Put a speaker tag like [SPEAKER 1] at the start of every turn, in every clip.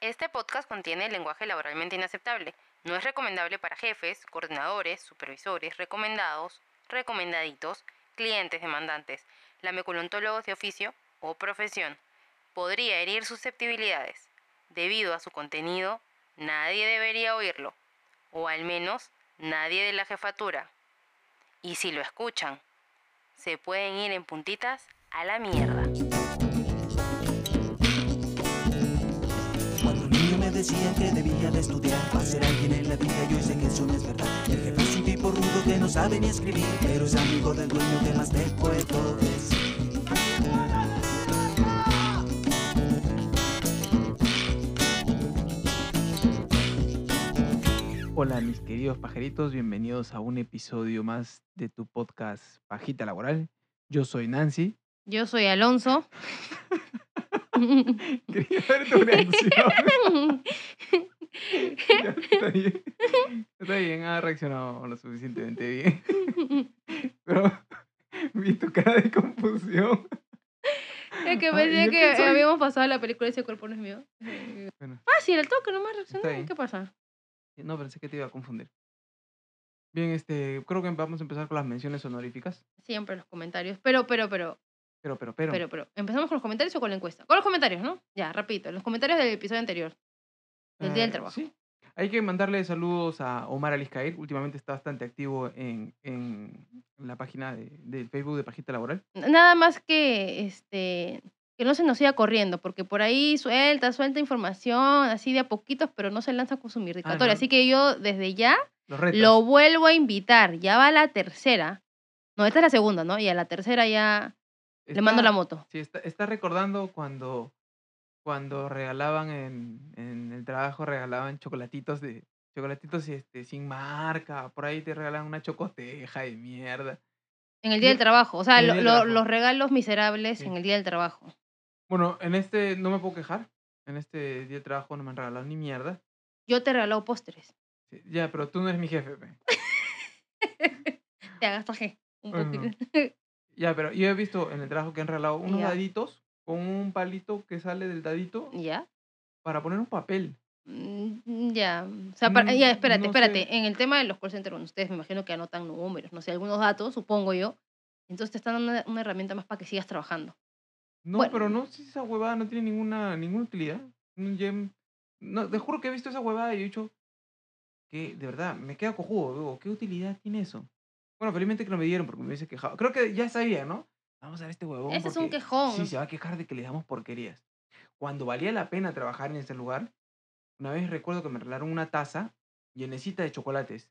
[SPEAKER 1] Este podcast contiene lenguaje laboralmente inaceptable. No es recomendable para jefes, coordinadores, supervisores, recomendados, recomendaditos, clientes demandantes, lameculontólogos de oficio o profesión. Podría herir susceptibilidades. Debido a su contenido, nadie debería oírlo. O al menos nadie de la jefatura. Y si lo escuchan, se pueden ir en puntitas a la mierda.
[SPEAKER 2] Decían que debía de estudiar para ser alguien en la vida, yo sé que eso no es verdad. El jefe es un tipo rudo que no sabe ni escribir, pero es amigo del dueño que más te puedo decir.
[SPEAKER 3] Hola mis queridos pajaritos, bienvenidos a un episodio más de tu podcast Pajita Laboral. Yo soy Nancy.
[SPEAKER 1] Yo soy Alonso.
[SPEAKER 3] Quería ver tu reacción. Ya, está bien. Está bien, ha reaccionado lo suficientemente bien. Pero vi tu cara de confusión.
[SPEAKER 1] Es que
[SPEAKER 3] Ay,
[SPEAKER 1] pensé
[SPEAKER 3] yo
[SPEAKER 1] que habíamos pasado la película Ese cuerpo no es mío.
[SPEAKER 3] Bueno,
[SPEAKER 1] Fácil, el toque nomás
[SPEAKER 3] Está
[SPEAKER 1] reaccioné.
[SPEAKER 3] bien.
[SPEAKER 1] ¿Qué pasa?
[SPEAKER 3] no pensé que te iba a confundir. Bien, este, creo que vamos a empezar con las menciones honoríficas.
[SPEAKER 1] Siempre los comentarios. Pero, pero, pero,
[SPEAKER 3] Pero, pero, pero.
[SPEAKER 1] pero, pero. ¿Empezamos con los comentarios o con la encuesta? Con los comentarios, ¿no? Ya, rapidito. Los comentarios del episodio anterior. Del día del
[SPEAKER 3] Ah,
[SPEAKER 1] trabajo.
[SPEAKER 3] Sí. Hay que mandarle saludos a Omar Aliscair. Últimamente está bastante activo en, en la página de, del Facebook de Pajita Laboral.
[SPEAKER 1] Nada más que este que no se nos siga corriendo, porque por ahí suelta, suelta información, así de a poquitos, pero no se lanza con su mirdicatoria.
[SPEAKER 3] no.
[SPEAKER 1] Así que yo desde ya lo vuelvo a invitar. Ya va la tercera. No, esta es la segunda, ¿no? Y a la tercera ya le mando
[SPEAKER 3] Está-
[SPEAKER 1] la moto.
[SPEAKER 3] Sí, está, está recordando cuando, cuando regalaban en, en el trabajo, regalaban chocolatitos de chocolatitos este, sin marca. Por ahí te regalan una chocoteja de mierda.
[SPEAKER 1] En el día del trabajo. O sea, lo-
[SPEAKER 3] trabajo.
[SPEAKER 1] los regalos miserables
[SPEAKER 3] Sí.
[SPEAKER 1] en el día del trabajo.
[SPEAKER 3] Bueno, en este no me puedo quejar. En este día de trabajo no me han regalado ni mierda.
[SPEAKER 1] Yo te he regalado postres.
[SPEAKER 3] Sí, ya, pero tú no eres mi jefe. pe.
[SPEAKER 1] Te agastaje un
[SPEAKER 3] Bueno.
[SPEAKER 1] poquito.
[SPEAKER 3] Ya, pero yo he visto en el trabajo que han regalado unos
[SPEAKER 1] Ya.
[SPEAKER 3] daditos con un palito que sale del dadito
[SPEAKER 1] ¿Ya?
[SPEAKER 3] para poner un papel.
[SPEAKER 1] Mm, Ya, o sea, para-
[SPEAKER 3] Mm,
[SPEAKER 1] ya, espérate,
[SPEAKER 3] no
[SPEAKER 1] espérate.
[SPEAKER 3] sé.
[SPEAKER 1] En el tema de los call centers, bueno, ustedes me imagino que anotan números, no sé, algunos datos, supongo yo. Entonces te están dando una, una herramienta más para que sigas trabajando.
[SPEAKER 3] No,
[SPEAKER 1] Bueno.
[SPEAKER 3] pero no, si esa huevada no tiene ninguna, ninguna utilidad. Mm, ya- No, te juro que he visto esa huevada y he dicho que, de verdad, me queda cojudo. Digo, ¿qué utilidad tiene eso? Bueno, felizmente que no me dieron porque me hubiese quejado. Creo que ya sabía, ¿no? Vamos a ver este huevón.
[SPEAKER 1] Ese es un quejón.
[SPEAKER 3] Sí, se va a quejar de que le damos porquerías. Cuando valía la pena trabajar en ese lugar, una vez recuerdo que me regalaron una taza llenecita de chocolates.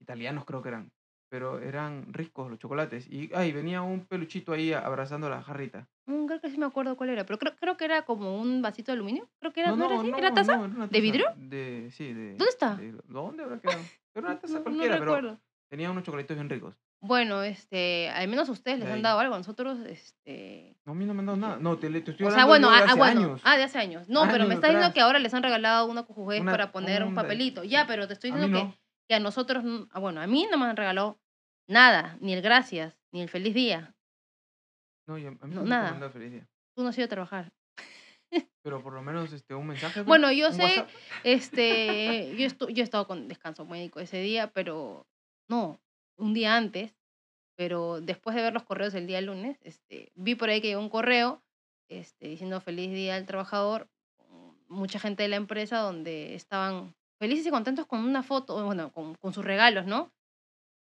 [SPEAKER 3] Italianos creo que eran. Pero eran ricos los chocolates. Y ay, venía un peluchito ahí abrazando la jarrita.
[SPEAKER 1] Mm, creo que sí me acuerdo cuál era, pero creo, creo que era como un vasito de aluminio. Creo que era,
[SPEAKER 3] No,
[SPEAKER 1] ¿no, era
[SPEAKER 3] no,
[SPEAKER 1] así?
[SPEAKER 3] no,
[SPEAKER 1] ¿Era taza?
[SPEAKER 3] no, era una
[SPEAKER 1] ¿De
[SPEAKER 3] taza
[SPEAKER 1] vidrio?
[SPEAKER 3] De, sí, de...
[SPEAKER 1] ¿Dónde está?
[SPEAKER 3] de- ¿Dónde habrá quedado? Era una taza cualquiera, pero. Tenía unos chocolatitos bien ricos.
[SPEAKER 1] Bueno, este, al menos a ustedes les han dado algo, a nosotros, este...
[SPEAKER 3] No, a mí no me han dado nada. No, te, te estoy
[SPEAKER 1] O sea,
[SPEAKER 3] hablando
[SPEAKER 1] bueno,
[SPEAKER 3] yo de
[SPEAKER 1] ah, ah,
[SPEAKER 3] hace
[SPEAKER 1] bueno,
[SPEAKER 3] años.
[SPEAKER 1] ah, de hace años. No, pero me
[SPEAKER 3] Años
[SPEAKER 1] está diciendo que ahora les han regalado una
[SPEAKER 3] Una-
[SPEAKER 1] para poner un
[SPEAKER 3] un de-
[SPEAKER 1] papelito. Ya, pero te estoy diciendo que,
[SPEAKER 3] no.
[SPEAKER 1] que a nosotros, n- ah, bueno, a mí no me han regalado nada, ni el gracias, ni el feliz día.
[SPEAKER 3] No, y a mí
[SPEAKER 1] No,
[SPEAKER 3] tampoco me
[SPEAKER 1] nada.
[SPEAKER 3] han dado feliz día.
[SPEAKER 1] Tú no has ido a trabajar.
[SPEAKER 3] Pero por lo menos este, un mensaje.
[SPEAKER 1] Bueno, yo sé,
[SPEAKER 3] WhatsApp.
[SPEAKER 1] este, yo, estu- yo he estado con descanso médico ese día, pero no, un día antes, pero después de ver los correos el día lunes, este, vi por ahí que llegó un correo este, diciendo feliz día al trabajador, mucha gente de la empresa donde estaban felices y contentos con una foto, bueno, con, con sus regalos, ¿no?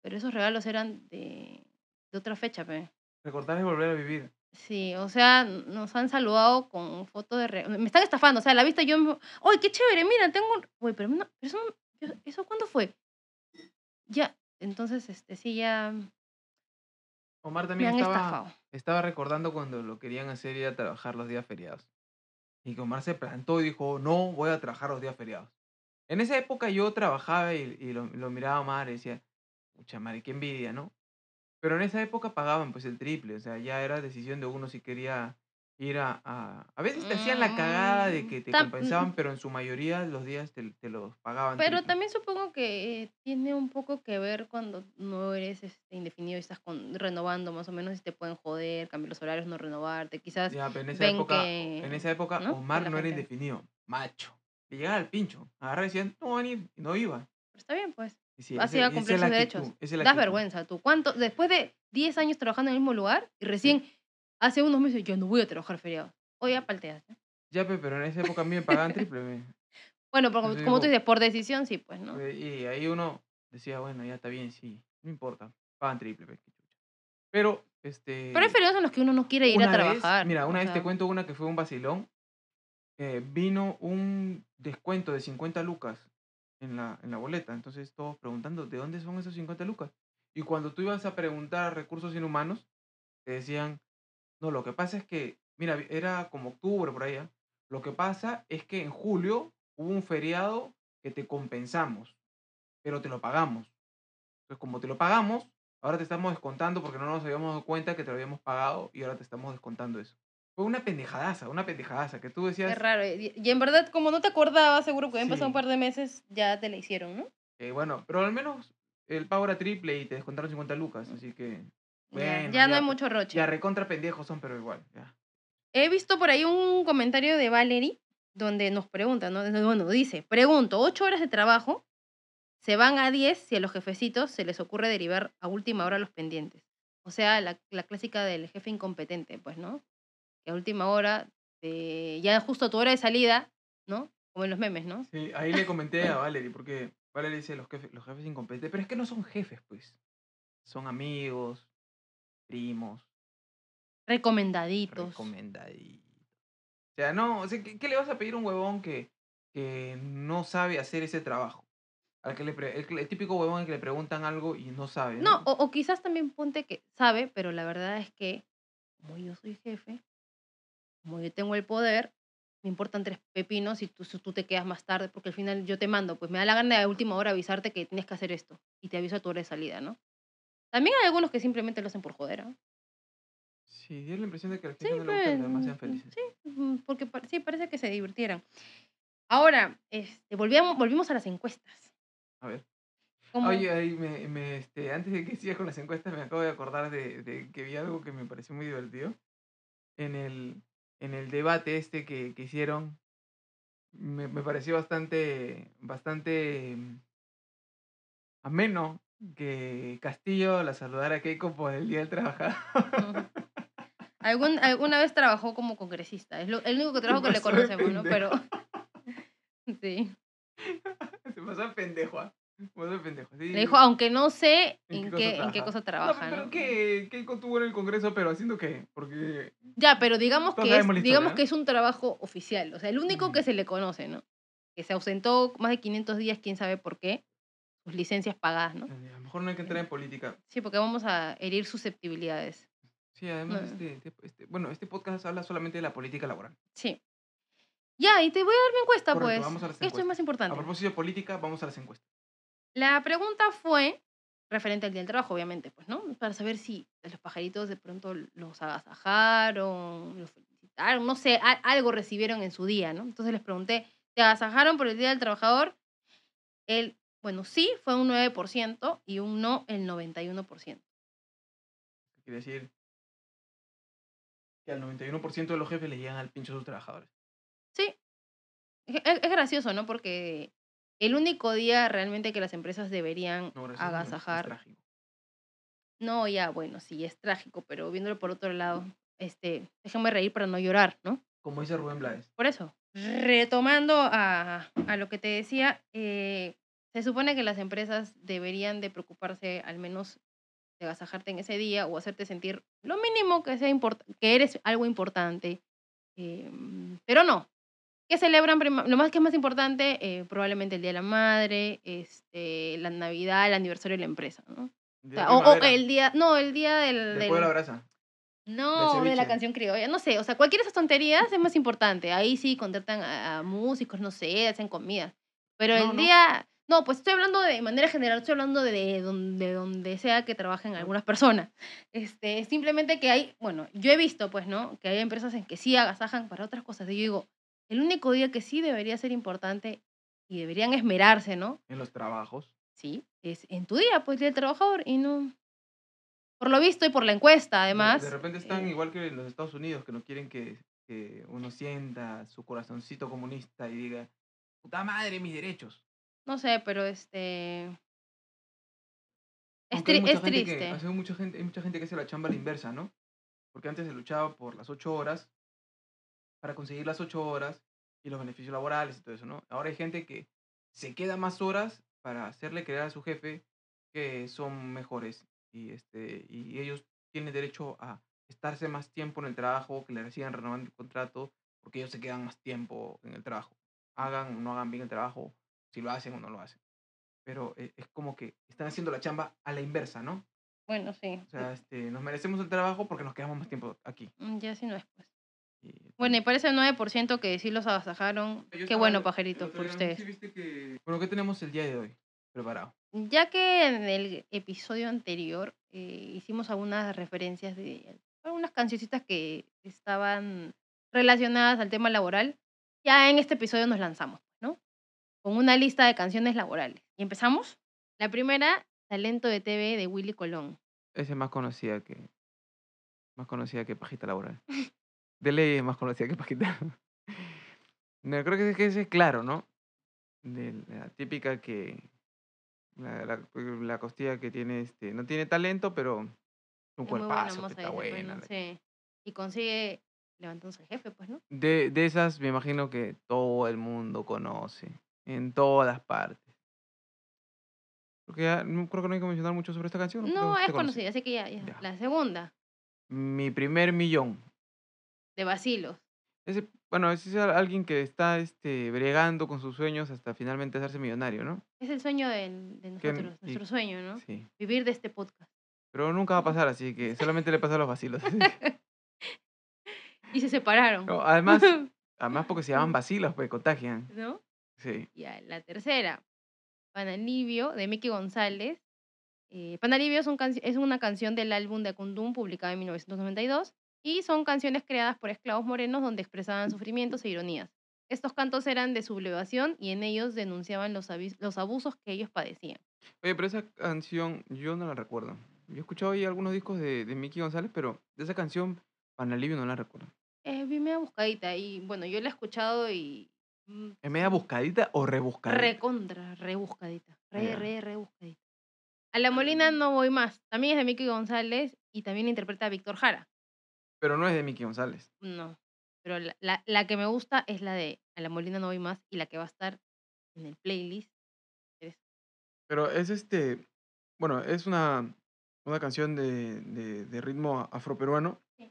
[SPEAKER 1] Pero esos regalos eran de, de otra fecha, pe.
[SPEAKER 3] Recordar es volver a vivir.
[SPEAKER 1] Sí, o sea, nos han saludado con fotos de... re- Me están estafando, o sea, a la vista yo... me- ¡Ay, qué chévere! Mira, tengo... un- Uy, pero, no- eso, ¿eso cuándo fue? Ya, entonces, este, sí, ya
[SPEAKER 3] Omar
[SPEAKER 1] me
[SPEAKER 3] también
[SPEAKER 1] han
[SPEAKER 3] estaba,
[SPEAKER 1] estafado.
[SPEAKER 3] estaba recordando cuando lo querían hacer ir a trabajar los días feriados. Y que Omar se plantó y dijo, no, voy a trabajar los días feriados. En esa época yo trabajaba y, y lo, lo miraba a Omar y decía, mucha madre, qué envidia, ¿no? Pero en esa época pagaban pues el triple, o sea, ya era decisión de uno si quería ir a... A, a veces te hacían la cagada de que te
[SPEAKER 1] Mm, tam-
[SPEAKER 3] compensaban, pero en su mayoría los días te, te los pagaban.
[SPEAKER 1] Pero
[SPEAKER 3] triple.
[SPEAKER 1] también supongo que eh, tiene un poco que ver cuando no eres este, indefinido y estás con- renovando más o menos y te pueden joder, cambiar los horarios, no renovarte, quizás
[SPEAKER 3] Ya, pero en esa
[SPEAKER 1] ven
[SPEAKER 3] época,
[SPEAKER 1] que...
[SPEAKER 3] en esa época
[SPEAKER 1] ¿no?
[SPEAKER 3] Omar
[SPEAKER 1] la
[SPEAKER 3] no era
[SPEAKER 1] gente-
[SPEAKER 3] indefinido, macho. le llegaba al pincho. Agarraba y decían, no va a venir, y no iba.
[SPEAKER 1] Pero está bien, pues.
[SPEAKER 3] Y sí,
[SPEAKER 1] Así
[SPEAKER 3] esa-
[SPEAKER 1] va a
[SPEAKER 3] esa
[SPEAKER 1] cumplir
[SPEAKER 3] es la
[SPEAKER 1] sus
[SPEAKER 3] actitud,
[SPEAKER 1] derechos.
[SPEAKER 3] esa es la
[SPEAKER 1] Das
[SPEAKER 3] actitud.
[SPEAKER 1] vergüenza, tú. ¿Cuánto? Después de 10 años trabajando en el mismo lugar y recién hace unos meses yo no voy a trabajar ya palteas. ¿eh?
[SPEAKER 3] Ya, pe, pero en esa época a mí me pagaban triple.
[SPEAKER 1] Bueno, pero como,
[SPEAKER 3] Entonces
[SPEAKER 1] como tú
[SPEAKER 3] digo-
[SPEAKER 1] dices, por decisión sí, pues, ¿no?
[SPEAKER 3] Y ahí uno decía, bueno, ya está bien, sí, no importa, pagan triple. Pero, este...
[SPEAKER 1] Pero hay feriados en los que uno no quiere ir a
[SPEAKER 3] una vez-
[SPEAKER 1] trabajar.
[SPEAKER 3] mira, una vez
[SPEAKER 1] sea,
[SPEAKER 3] te cuento una que fue un vacilón. eh, vino un descuento de 50 lucas en la, en la boleta. Entonces todos preguntando, ¿de dónde son esos 50 lucas? Y cuando tú ibas a preguntar recursos inhumanos, te decían, no, lo que pasa es que, mira, era como octubre por allá. Lo que pasa es que en julio hubo un feriado que te compensamos, pero te lo pagamos. Entonces, como te lo pagamos, ahora te estamos descontando porque no nos habíamos dado cuenta que te lo habíamos pagado y ahora te estamos descontando eso. Fue una pendejadaza, una pendejadaza que tú decías,
[SPEAKER 1] Qué raro. Y, en verdad, como no te acordabas, seguro que habían pasado un par de meses, ya te la hicieron, ¿no?
[SPEAKER 3] eh, bueno, pero al menos el pago era triple y te descontaron 50 lucas, así que Bueno,
[SPEAKER 1] ya, no hay mucho roche.
[SPEAKER 3] ya recontra pendejos son, pero igual, ya.
[SPEAKER 1] He visto por ahí un comentario de Valerie donde nos pregunta, ¿no? Bueno, dice, pregunto, ocho horas de trabajo se van a 10 si a los jefecitos se les ocurre derivar a última hora los pendientes. O sea, la, la clásica del jefe incompetente, pues, ¿no? Que a última hora, eh, ya justo a tu hora de salida, ¿no? Como en los memes, ¿no?
[SPEAKER 3] Sí, ahí le comenté a Valerie, porque Valerie dice los jefes, los jefes incompetentes, pero es que no son jefes, pues. Son amigos, primos,
[SPEAKER 1] Recomendaditos.
[SPEAKER 3] recomendaditos. O sea, no, o sea, ¿qué, qué le vas a pedir a un huevón que, que no sabe hacer ese trabajo? Al que le pre- el, típico huevón al que le preguntan algo y no sabe.
[SPEAKER 1] No, o, o quizás también ponte que sabe, pero la verdad es que como yo soy jefe, como yo tengo el poder, me importan tres pepinos y tú, si tú te quedas más tarde, porque al final yo te mando, pues me da la gana de a última hora avisarte que tienes que hacer esto y te aviso a tu hora de salida, ¿no? También hay algunos que simplemente lo hacen por joder, ¿no?
[SPEAKER 3] Sí, dio la impresión de que al
[SPEAKER 1] Sí,
[SPEAKER 3] jefe no le
[SPEAKER 1] pues,
[SPEAKER 3] demás sean
[SPEAKER 1] mm,
[SPEAKER 3] felices.
[SPEAKER 1] sí, mm, porque sí, parece que se divirtieran. Ahora, este, volvíamos, volvimos a las encuestas.
[SPEAKER 3] A ver.
[SPEAKER 1] Como-
[SPEAKER 3] Oye, ahí me, me, este, antes de que sigas con las encuestas, me acabo de acordar de, de que vi algo que me pareció muy divertido. En el, en el debate este que, que hicieron, me, me pareció bastante, bastante mm, ameno que Castillo la saludara a Keiko por el Día del Trabajador.
[SPEAKER 1] Algún, alguna vez trabajó como congresista. Es lo, el único trabajo que le conocemos, ¿no? Pero. Sí.
[SPEAKER 3] Se pasó de pendejo, ¿ah? Se pasó de pendejo. sí.
[SPEAKER 1] Le dijo, aunque no sé
[SPEAKER 3] ¿En qué cosa
[SPEAKER 1] en qué
[SPEAKER 3] trabaja?
[SPEAKER 1] cosa
[SPEAKER 3] No,
[SPEAKER 1] trabaja.
[SPEAKER 3] pero
[SPEAKER 1] ¿no?
[SPEAKER 3] que Keiko estuvo en el Congreso, pero haciendo qué? Porque
[SPEAKER 1] Ya, pero digamos que es, digamos que es un trabajo oficial. O sea, el único que se le conoce, ¿no? Que se ausentó más de 500 días, quién sabe por qué. Sus licencias pagadas, ¿no?
[SPEAKER 3] a lo mejor no hay que entrar en política.
[SPEAKER 1] Sí, porque vamos a herir susceptibilidades.
[SPEAKER 3] Sí, además,
[SPEAKER 1] No.
[SPEAKER 3] este, este- este- bueno, este podcast habla solamente de la política laboral.
[SPEAKER 1] Sí. Ya, y te voy a dar mi encuesta,
[SPEAKER 3] Correcto,
[SPEAKER 1] pues.
[SPEAKER 3] vamos a las
[SPEAKER 1] Esto es más
[SPEAKER 3] A
[SPEAKER 1] importante.
[SPEAKER 3] propósito de política, vamos a las encuestas.
[SPEAKER 1] La pregunta fue referente al día del trabajo, obviamente, pues, ¿no? Para saber si los pajaritos de pronto los agasajaron, los felicitaron, no sé, a- algo recibieron en su día, ¿no? Entonces les pregunté, ¿te agasajaron por el Día del Trabajador? El, bueno, sí, fue un 9% y un no, el 91%.
[SPEAKER 3] Quiere decir que al 91% de los jefes le llegan al pincho a sus trabajadores.
[SPEAKER 1] Sí. Es, es- gracioso, ¿no? Porque el único día realmente que las empresas deberían
[SPEAKER 3] No, gracias, no, es-
[SPEAKER 1] agasajar
[SPEAKER 3] trágico.
[SPEAKER 1] No, ya, bueno, sí, es trágico, pero viéndolo por otro lado, este, déjame reír para no llorar, ¿no?
[SPEAKER 3] Como dice Rubén Blades.
[SPEAKER 1] Por eso, retomando a, a lo que te decía, eh, se supone que las empresas deberían de preocuparse al menos de agasajarte en ese día o hacerte sentir lo mínimo que sea que eres algo importante, eh, pero no. Que celebran lo más que es más importante, eh, probablemente el Día de la Madre, este, la Navidad, el aniversario de la empresa, ¿no? O, sea, o- o el día, no, el día del, del-
[SPEAKER 3] de la brasa.
[SPEAKER 1] no, de la canción criolla, no sé, o sea, cualquiera de esas tonterías es más importante. Ahí sí contratan a, a músicos, no sé, hacen comida. Pero
[SPEAKER 3] No,
[SPEAKER 1] el
[SPEAKER 3] no.
[SPEAKER 1] día, no, pues estoy hablando de manera general, estoy hablando de donde, donde sea que trabajen algunas personas. Este, simplemente que hay, bueno, yo he visto, pues, ¿no? Que hay empresas en que sí agasajan para otras cosas. Y yo digo, el único día que sí debería ser importante y deberían esmerarse, ¿no?
[SPEAKER 3] En los trabajos.
[SPEAKER 1] Sí, es en tu día, pues, del Trabajador, y no... Por lo visto y por la encuesta,
[SPEAKER 3] De-
[SPEAKER 1] además.
[SPEAKER 3] De, repente están
[SPEAKER 1] eh,
[SPEAKER 3] igual que en los Estados Unidos, que no quieren que, que uno sienta su corazoncito comunista y diga, puta madre, mis derechos.
[SPEAKER 1] No sé, pero este... Es,
[SPEAKER 3] Aunque hay
[SPEAKER 1] tri-
[SPEAKER 3] mucha
[SPEAKER 1] es
[SPEAKER 3] gente que-
[SPEAKER 1] triste.
[SPEAKER 3] hay mucha gente, hay mucha gente que hace la chamba a la inversa, ¿no? Porque antes se luchaba por las ocho horas para conseguir las ocho horas y los beneficios laborales y todo eso, ¿no? Ahora hay gente que se queda más horas para hacerle creer a su jefe que son mejores y este y ellos tienen derecho a estarse más tiempo en el trabajo, que le sigan renovando el contrato, porque ellos se quedan más tiempo en el trabajo. Hagan o no hagan bien el trabajo, si lo hacen o no lo hacen. Pero eh, es como que están haciendo la chamba a la inversa, ¿no?
[SPEAKER 1] Bueno, sí.
[SPEAKER 3] O sea, este, nos merecemos el trabajo porque nos quedamos más tiempo aquí.
[SPEAKER 1] Mm, Ya sí no es, pues.
[SPEAKER 3] Y,
[SPEAKER 1] Bueno, y por ese 9% que sí los agasajaron, qué
[SPEAKER 3] estaba
[SPEAKER 1] bueno,
[SPEAKER 3] el- el
[SPEAKER 1] pajeritos, por ustedes.
[SPEAKER 3] si viste que- Bueno, ¿qué tenemos el día de hoy preparado?
[SPEAKER 1] Ya que en el episodio anterior eh, hicimos algunas referencias de algunas cancioncitas que estaban relacionadas al tema laboral, ya en este episodio nos lanzamos. Con una lista de canciones laborales. ¿Y empezamos? La primera, Talento de TV de Willy Colón.
[SPEAKER 3] Esa es más conocida que... Más conocida que Pajita Laboral. De ley es más conocida que Pajita. No, creo que, ese es claro, ¿no? De la típica que... La, la, la costilla que tiene, este... No tiene talento, pero... Un
[SPEAKER 1] Es buena
[SPEAKER 3] cuerpazo,
[SPEAKER 1] moza,
[SPEAKER 3] que está buena.
[SPEAKER 1] bueno, sí. Y consigue levantándose el jefe, pues, ¿no?
[SPEAKER 3] De, de esas me imagino que todo el mundo conoce, en todas partes. Porque ya no creo que no hay que mencionar mucho sobre esta canción.
[SPEAKER 1] No, es conocida, así que ya, ya.
[SPEAKER 3] Ya.
[SPEAKER 1] La segunda,
[SPEAKER 3] Mi primer millón.
[SPEAKER 1] de Basilos.
[SPEAKER 3] Ese, bueno, ese es alguien que está este, bregando con sus sueños hasta finalmente hacerse millonario, ¿no?
[SPEAKER 1] Es el sueño de, nosotros,
[SPEAKER 3] y-
[SPEAKER 1] nuestro sueño, ¿no?
[SPEAKER 3] Sí.
[SPEAKER 1] Vivir de este podcast.
[SPEAKER 3] Pero nunca va a pasar, así que solamente le pasa a los vacilos.
[SPEAKER 1] Y se separaron.
[SPEAKER 3] No, además, además porque se llaman vacilos, pues contagian.
[SPEAKER 1] ¿No?
[SPEAKER 3] Sí.
[SPEAKER 1] Ya, la tercera, Panalivio, de Mickey González. Eh, Panalivio es, un es una canción del álbum de Akundum, publicado en 1992, y son canciones creadas por esclavos morenos donde expresaban sufrimientos e ironías. Estos cantos eran de sublevación y en ellos denunciaban los, los abusos que ellos padecían.
[SPEAKER 3] Oye, pero esa canción yo no la recuerdo. Yo he escuchado ahí algunos discos de, de Mickey González, pero de esa canción, Panalivio, no la recuerdo.
[SPEAKER 1] Es bien media buscadita y bueno, yo la he escuchado y... mm,
[SPEAKER 3] ¿Es media buscadita o rebuscadita?
[SPEAKER 1] Recontra, rebuscadita. Re, re, rebuscadita. A la Molina no voy más. También es de Mickey González y también interpreta a Víctor Jara.
[SPEAKER 3] Pero no es de Mickey González.
[SPEAKER 1] No. Pero la, la, la que me gusta es la de A la Molina no voy más y la que va a estar en el playlist.
[SPEAKER 3] Pero es este. Bueno, es una, una canción de, de, de ritmo afroperuano.
[SPEAKER 1] Sí.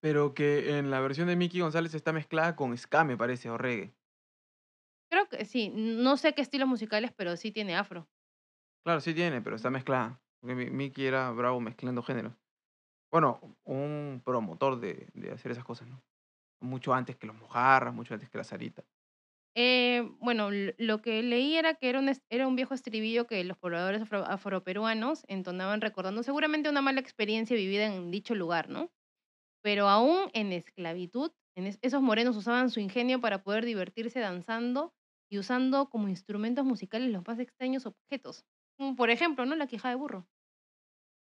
[SPEAKER 3] Pero que en la versión de Mickey González está mezclada con ska, me parece, o reggae.
[SPEAKER 1] Creo que sí. No sé qué estilos musicales, pero sí tiene afro.
[SPEAKER 3] Claro, sí tiene, pero está mezclada. Porque Mi- Mickey era bravo mezclando géneros. Bueno, un promotor de, de hacer esas cosas, ¿no? Mucho antes que los mojarras, mucho antes que la Sarita.
[SPEAKER 1] Eh, bueno, lo que leí era que era un, era un viejo estribillo que los pobladores afro- afroperuanos entonaban recordando seguramente una mala experiencia vivida en dicho lugar, ¿no? Pero aún en esclavitud, en es- esos morenos usaban su ingenio para poder divertirse danzando y usando como instrumentos musicales los más extraños objetos. Como por ejemplo, ¿no? La quija de burro.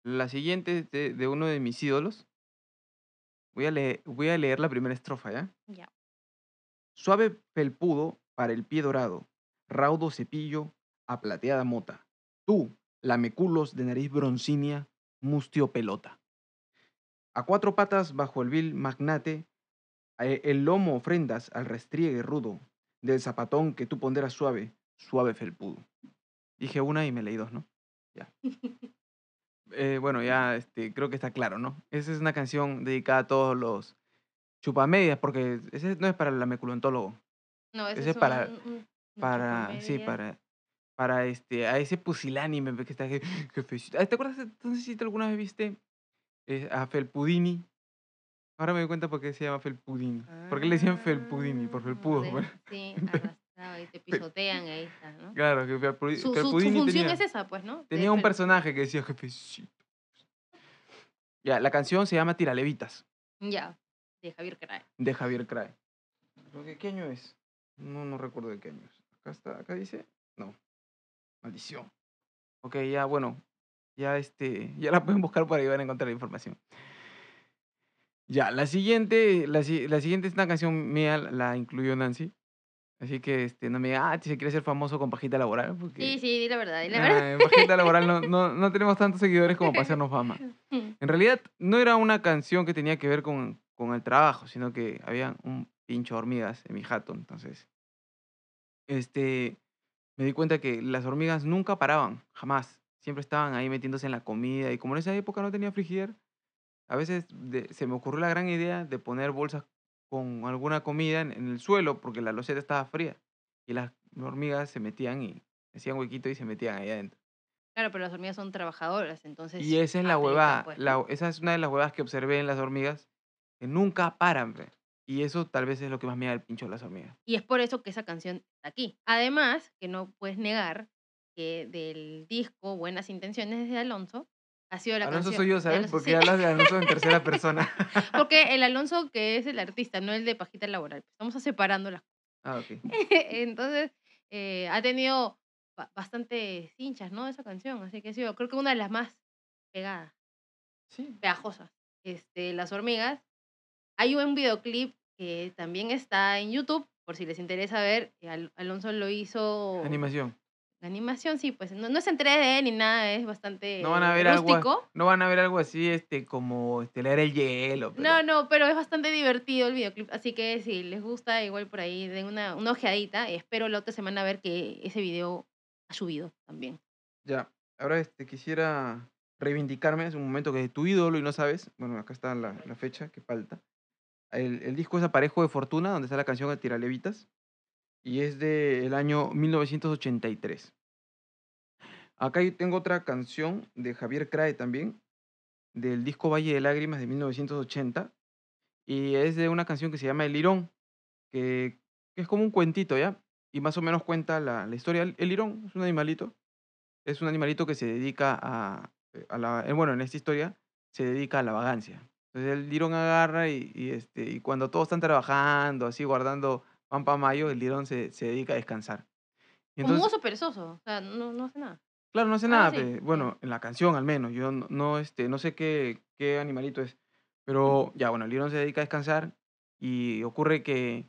[SPEAKER 3] La siguiente es de, de uno de mis ídolos. Voy a, leer, voy a leer la primera estrofa, ¿ya?
[SPEAKER 1] Ya.
[SPEAKER 3] Suave felpudo para el pie dorado, raudo cepillo a plateada mota. Tú, lameculos de nariz broncínea, mustio pelota. A cuatro patas bajo el vil magnate, a e- el lomo ofrendas al restriegue rudo, del zapatón que tú ponderas suave, suave felpudo. Dije una y me leí dos, ¿no? Ya. Eh, bueno, ya este, creo que está claro, ¿no? Esa es una canción dedicada a todos los chupamedias, porque ese no es para el lameculontólogo,
[SPEAKER 1] No, ese
[SPEAKER 3] Ese es para-
[SPEAKER 1] un-
[SPEAKER 3] para, sí, para, para este, a ese pusilánime que está, je- jefecito. Ah, ¿Te acuerdas? sé si alguna vez viste eh, a Felpudini. Ahora me doy cuenta por qué se llama Felpudini. ¿Por qué le decían Felpudini? Por
[SPEAKER 1] Ah,
[SPEAKER 3] felpudo.
[SPEAKER 1] de-
[SPEAKER 3] bueno.
[SPEAKER 1] Sí, arrastrado y te pisotean ahí está, ¿no?
[SPEAKER 3] Claro, que
[SPEAKER 1] Su, su- su función
[SPEAKER 3] tenía,
[SPEAKER 1] es esa, pues, ¿no? De
[SPEAKER 3] tenía un
[SPEAKER 1] fel-
[SPEAKER 3] personaje que decía jefecito. Ya, la canción se llama Tiralevitas,
[SPEAKER 1] Ya, de Javier Cray.
[SPEAKER 3] de Javier Crae. ¿Pero ¿De qué año es? No, no recuerdo de qué año es. Acá está, acá dice. No. Maldición. Ok, ya, bueno. Ya este. Ya la pueden buscar para ayudar a encontrar la información. Ya, la siguiente. La, la siguiente es una canción mía, la incluyó Nancy. Así que este, no me diga, ah, si quieres ser famoso con pajita laboral. Porque,
[SPEAKER 1] Sí, sí, di la verdad, di la
[SPEAKER 3] ah,
[SPEAKER 1] verdad.
[SPEAKER 3] pajita laboral no, no, no tenemos tantos seguidores como para hacernos fama. En realidad no era una canción que tenía que ver con, con el trabajo, sino que había un pincho de hormigas en mi jato. Entonces, este, me di cuenta que las hormigas nunca paraban, jamás. Siempre estaban ahí metiéndose en la comida. Y como en esa época no tenía frigider, a veces de- se me ocurrió la gran idea de poner bolsas con alguna comida en, en el suelo porque la loseta estaba fría. Y las hormigas se metían y hacían huequito y se metían ahí adentro.
[SPEAKER 1] Claro, pero las hormigas son trabajadoras, entonces.
[SPEAKER 3] Y esa es la huevada.
[SPEAKER 1] pues,
[SPEAKER 3] la- esa es una de las huevas que observé en las hormigas, que nunca paran. pe. Y eso tal vez es lo que más me da el pincho de las hormigas.
[SPEAKER 1] Y es por eso que esa canción está aquí. Además, que no puedes negar que del disco Buenas Intenciones de Alonso ha sido la
[SPEAKER 3] Alonso
[SPEAKER 1] canción.
[SPEAKER 3] soy yo, ¿sabes?
[SPEAKER 1] Alonso,
[SPEAKER 3] Porque
[SPEAKER 1] sí.
[SPEAKER 3] hablas de Alonso en tercera persona.
[SPEAKER 1] Porque el Alonso que es el artista, no el de Pajita Laboral. Estamos separando las
[SPEAKER 3] ah, ok.
[SPEAKER 1] Entonces, eh, ha tenido ba- bastantes hinchas, ¿no? Esa canción. Así que ha sido, creo que una de las más pegadas,
[SPEAKER 3] Sí.
[SPEAKER 1] pegajosas. Este, Las Hormigas. Hay un videoclip que también está en YouTube, por si les interesa ver. Al- Alonso lo hizo.
[SPEAKER 3] Animación.
[SPEAKER 1] La animación, sí, pues no, no es en 3D ni nada, es bastante
[SPEAKER 3] No van a ver algo, no van a ver algo así, este, como este, leer el hielo. pero-
[SPEAKER 1] No, no, pero es bastante divertido el videoclip. Así que si les gusta, igual por ahí den una, una ojeadita. Y espero la otra semana ver que ese video ha subido también.
[SPEAKER 3] Ya, ahora este, quisiera reivindicarme. Es un momento que es tu ídolo y no sabes. Bueno, acá está la, la fecha que falta. El, el disco es Aparejo de Fortuna, donde está la canción de Tiralevitas. Y es del año 1983. Acá yo tengo otra canción de Javier Crae también, del disco Valle de Lágrimas de 1980. Y es de una canción que se llama El Lirón, que, que es como un cuentito, ¿ya? Y más o menos cuenta la, la historia. El, el lirón es un animalito. Es un animalito que se dedica a, eh, a la... eh, Bueno, en esta historia se dedica a la vagancia. Entonces el lirón agarra y, y, este, y cuando todos están trabajando, así guardando pan para mayo, el lirón se, se dedica a descansar. Y
[SPEAKER 1] Como un
[SPEAKER 3] entonces,
[SPEAKER 1] oso perezoso. O sea, no, no hace nada.
[SPEAKER 3] claro, no hace
[SPEAKER 1] algo
[SPEAKER 3] nada.
[SPEAKER 1] así,
[SPEAKER 3] pe,
[SPEAKER 1] ya.
[SPEAKER 3] Bueno, en la canción al menos. Yo no, no, este, no sé qué, qué animalito es. Pero ya, bueno, el lirón se dedica a descansar y ocurre que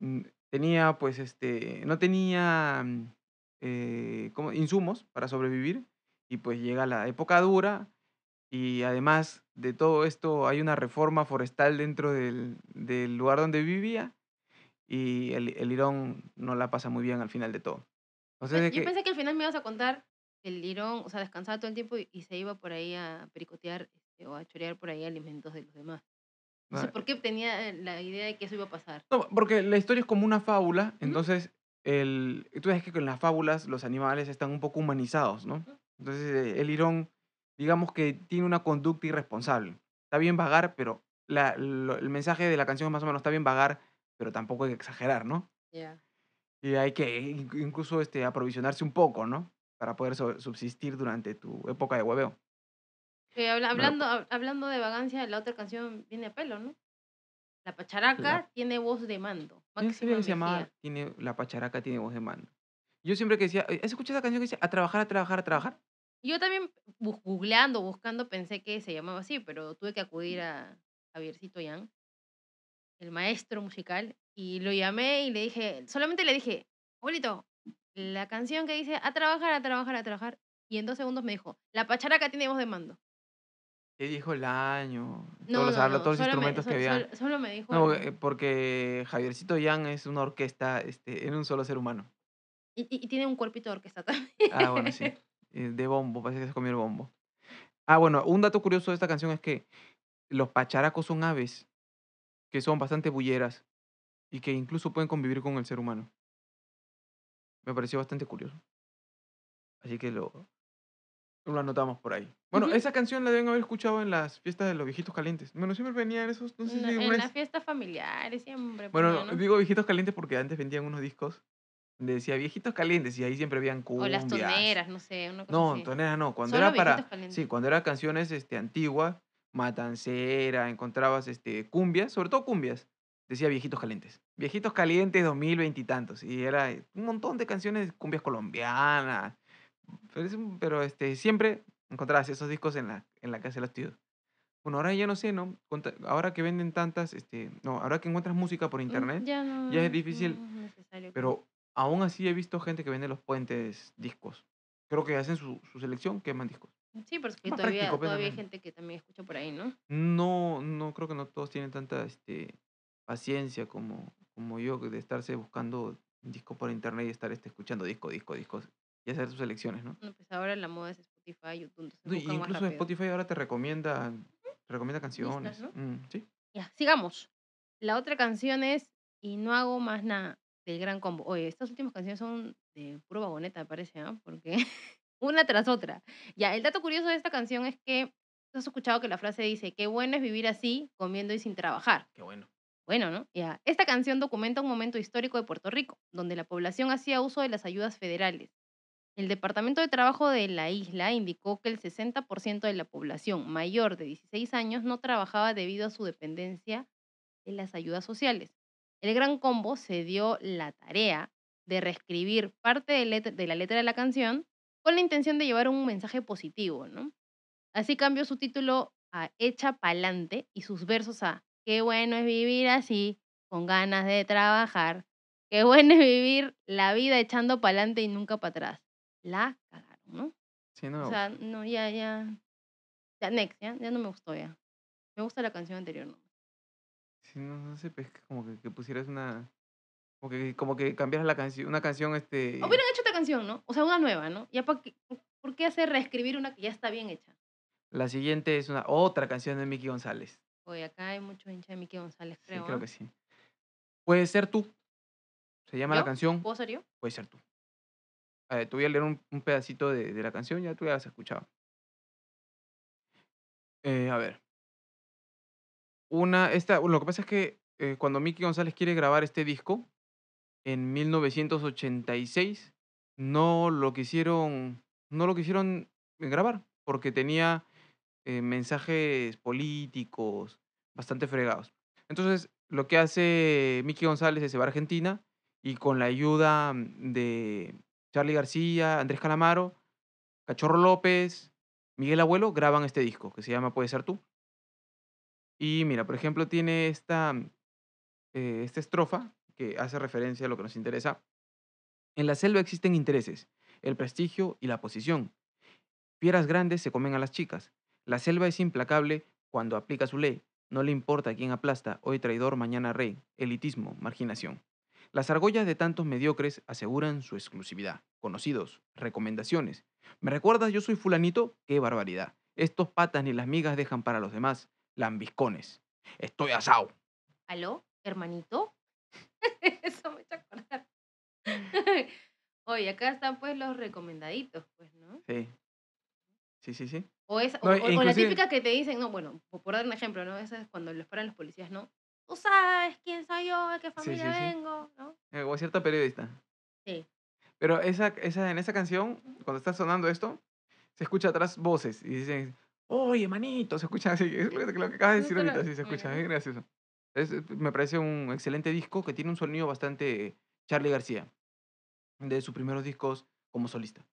[SPEAKER 3] mm, tenía, pues, este, no tenía mm, eh, ¿cómo? insumos para sobrevivir y pues llega la época dura y además de todo esto hay una reforma forestal dentro del, del lugar donde vivía y el, el lirón no la pasa muy bien al final de todo.
[SPEAKER 1] Pe-
[SPEAKER 3] de
[SPEAKER 1] Yo
[SPEAKER 3] que-
[SPEAKER 1] pensé que al final me ibas a contar el lirón, o sea, descansaba todo el tiempo y, y se iba por ahí a pericotear este, o a chorear por ahí alimentos de los demás. No sé
[SPEAKER 3] Ah,
[SPEAKER 1] por qué tenía eh, la idea de que eso iba a pasar.
[SPEAKER 3] No, porque la historia es como una fábula, entonces el, tú sabes que con las fábulas los animales están un poco humanizados, ¿no? Entonces el lirón, digamos que tiene una conducta irresponsable. Está bien vagar, pero la- lo- el mensaje de la canción es más o menos está bien vagar, pero tampoco hay que exagerar, ¿no?
[SPEAKER 1] Ya.
[SPEAKER 3] Y hay que in- incluso este, aprovisionarse un poco, ¿no? Para poder subsistir durante tu época de hueveo.
[SPEAKER 1] Habla- hablando, hab- hablando de vagancia, la otra canción viene a pelo, ¿no? La pacharaca tiene voz de mando.
[SPEAKER 3] Yo sabía que se llamaba tiene, La Pacharaca tiene voz de mando. Yo siempre que decía, ¿has escuchado esa canción que dice a trabajar, a trabajar, a trabajar?
[SPEAKER 1] Yo también, googleando, buscando, pensé que se llamaba así, pero tuve que acudir a Javiercito Yang, el maestro musical, y lo llamé y le dije, solamente le dije, abuelito, la canción que dice a trabajar, a trabajar, a trabajar, y en dos segundos me dijo, la pacharaca tiene voz de mando.
[SPEAKER 3] ¿Qué dijo el año?
[SPEAKER 1] No,
[SPEAKER 3] todos los,
[SPEAKER 1] no,
[SPEAKER 3] todos los
[SPEAKER 1] me-
[SPEAKER 3] instrumentos que había.
[SPEAKER 1] sol- solo me dijo.
[SPEAKER 3] No,
[SPEAKER 1] el-
[SPEAKER 3] eh, porque Javiercito Yang es una orquesta este, en un solo ser humano.
[SPEAKER 1] y, y- y tiene un cuerpito de orquesta también.
[SPEAKER 3] Ah, bueno, sí. eh, De bombo, parece que se comió el bombo. Ah, bueno, un dato curioso de esta canción es que los pacharacos son aves que son bastante bulleras y que incluso pueden convivir con el ser humano. Me pareció bastante curioso. Así que lo, lo anotamos por ahí. Bueno,
[SPEAKER 1] Ujú.
[SPEAKER 3] esa canción la deben haber escuchado en las fiestas de los viejitos calientes. Bueno, siempre venían esos, no sé si
[SPEAKER 1] en las fiestas familiares siempre.
[SPEAKER 3] Bueno,
[SPEAKER 1] ponían, ¿no?
[SPEAKER 3] digo viejitos calientes porque antes vendían unos discos donde decía viejitos calientes y ahí siempre habían
[SPEAKER 1] O
[SPEAKER 3] cumbias.
[SPEAKER 1] las toneras, no sé, una cosa
[SPEAKER 3] No,
[SPEAKER 1] así.
[SPEAKER 3] toneras no. Cuando
[SPEAKER 1] Solo
[SPEAKER 3] era para.
[SPEAKER 1] Calientes.
[SPEAKER 3] Sí, cuando era canciones este, antiguas, matancera, encontrabas este, cumbias, sobre todo cumbias. Decía viejitos calientes. Viejitos calientes 2020 y tantos. Y era un montón de canciones, cumbias colombianas. Pero, este, siempre encontrabas esos discos en la, en la casa de los tíos. Bueno, ahora ya no sé, ¿no? Ahora que venden tantas, este, no, ahora que encuentras música por
[SPEAKER 1] Mm,
[SPEAKER 3] internet,
[SPEAKER 1] Ya, no,
[SPEAKER 3] ya es difícil
[SPEAKER 1] no
[SPEAKER 3] Pero aún así he visto gente que vende los puentes discos. Creo que hacen su, su selección, queman discos.
[SPEAKER 1] Sí, pero es que
[SPEAKER 3] más
[SPEAKER 1] todavía,
[SPEAKER 3] práctico,
[SPEAKER 1] todavía hay gente que también escucha por ahí, ¿no?
[SPEAKER 3] No, no creo que no todos tienen tanta este, paciencia como, como yo de estarse buscando disco por internet y estar este, escuchando disco, disco, discos y hacer sus selecciones, ¿no?
[SPEAKER 1] No, pues ahora la moda es Spotify, YouTube,
[SPEAKER 3] No, incluso. Spotify ahora te recomienda, te recomienda canciones.
[SPEAKER 1] ¿no?
[SPEAKER 3] Mm, sí.
[SPEAKER 1] Ya, sigamos. La otra canción es Y no hago más nada del gran combo. Oye, estas últimas canciones son de puro vagoneta, me parece, ¿ah? Porque una tras otra. Ya, el dato curioso de esta canción es que has escuchado que la frase dice, qué bueno es vivir así, comiendo y sin trabajar.
[SPEAKER 3] Qué bueno.
[SPEAKER 1] Bueno, ¿no? Ya. Esta canción documenta un momento histórico de Puerto Rico, donde la población hacía uso de las ayudas federales. El Departamento de Trabajo de la isla indicó que el 60% de la población mayor de 16 años no trabajaba debido a su dependencia de las ayudas sociales. El Gran Combo se dio la tarea de reescribir parte de la letra de la canción con la intención de llevar un mensaje positivo, ¿no? Así cambió su título a Echa Pa'lante y sus versos a Qué bueno es vivir así, con ganas de trabajar. Qué bueno es vivir la vida echando pa'lante y nunca para atrás. La cagaron, ¿no?
[SPEAKER 3] Sí, no,
[SPEAKER 1] O sea, no, ya, ya. Ya, next, ya, ya no me gustó ya. Me gusta la canción anterior, ¿no?
[SPEAKER 3] sí, no, no sé, pues, como que, que pusieras una... Como que, como que cambiaras la canción, una canción, este...
[SPEAKER 1] Hubieran hecho canción, ¿no? O sea, una nueva, ¿no? Ya pa' qué, ¿Por qué hacer reescribir una que ya está bien hecha?
[SPEAKER 3] La siguiente es una otra canción de Mickey González.
[SPEAKER 1] Oye, acá hay mucho hincha de Mickey González,
[SPEAKER 3] Sí,
[SPEAKER 1] creo.
[SPEAKER 3] creo
[SPEAKER 1] ¿ah?
[SPEAKER 3] que sí. Puede ser tú. Se llama la
[SPEAKER 1] ¿Yo?
[SPEAKER 3] canción
[SPEAKER 1] ¿Puedo ser yo?
[SPEAKER 3] Puede ser tú. Eh, te voy a leer un, un pedacito de, de la canción, ya tú ya la has escuchado. Eh, a ver. Una, esta, lo que pasa es que eh, cuando Mickey González quiere grabar este disco, en 1986, no lo quisieron, no lo quisieron grabar, porque tenía eh, mensajes políticos bastante fregados. Entonces, lo que hace Mickey González es se va a Argentina y con la ayuda de Charlie García, Andrés Calamaro, Cachorro López, Miguel Abuelo, graban este disco que se llama Puede ser tú. Y mira, por ejemplo, tiene esta, eh, esta estrofa que hace referencia a lo que nos interesa. En la selva existen intereses, el prestigio y la posición. Fieras grandes se comen a las chicas. La selva es implacable cuando aplica su ley. No le importa quién aplasta, hoy traidor, mañana rey. Elitismo, marginación. Las argollas de tantos mediocres aseguran su exclusividad. Conocidos, recomendaciones. ¿Me recuerdas yo soy fulanito? ¡Qué barbaridad! Estos patas ni las migas dejan para los demás. Lambiscones. Estoy asado.
[SPEAKER 1] ¿Aló, hermanito? Eso me echa a acordar. Oye, acá están pues los recomendaditos, pues, ¿no?
[SPEAKER 3] Sí. Sí, sí, sí.
[SPEAKER 1] O, es,
[SPEAKER 3] No,
[SPEAKER 1] o-
[SPEAKER 3] e
[SPEAKER 1] o la
[SPEAKER 3] inclusive-
[SPEAKER 1] típica que te dicen, no, bueno, po- por dar un ejemplo, ¿no? Esa es cuando les paran los policías, ¿no? Tú sabes quién soy yo, de qué familia
[SPEAKER 3] sí, sí.
[SPEAKER 1] vengo, ¿no?
[SPEAKER 3] Eh, O cierta periodista.
[SPEAKER 1] Sí.
[SPEAKER 3] Pero esa, esa, en esa canción, cuando está sonando esto, se escucha atrás voces y dicen, oye, manito, se escucha así. Es lo que, acabas de decir ahorita, sí, se escucha. Es gracioso. Es, me parece un excelente disco que tiene un sonido bastante Charlie García, de sus primeros discos como solista.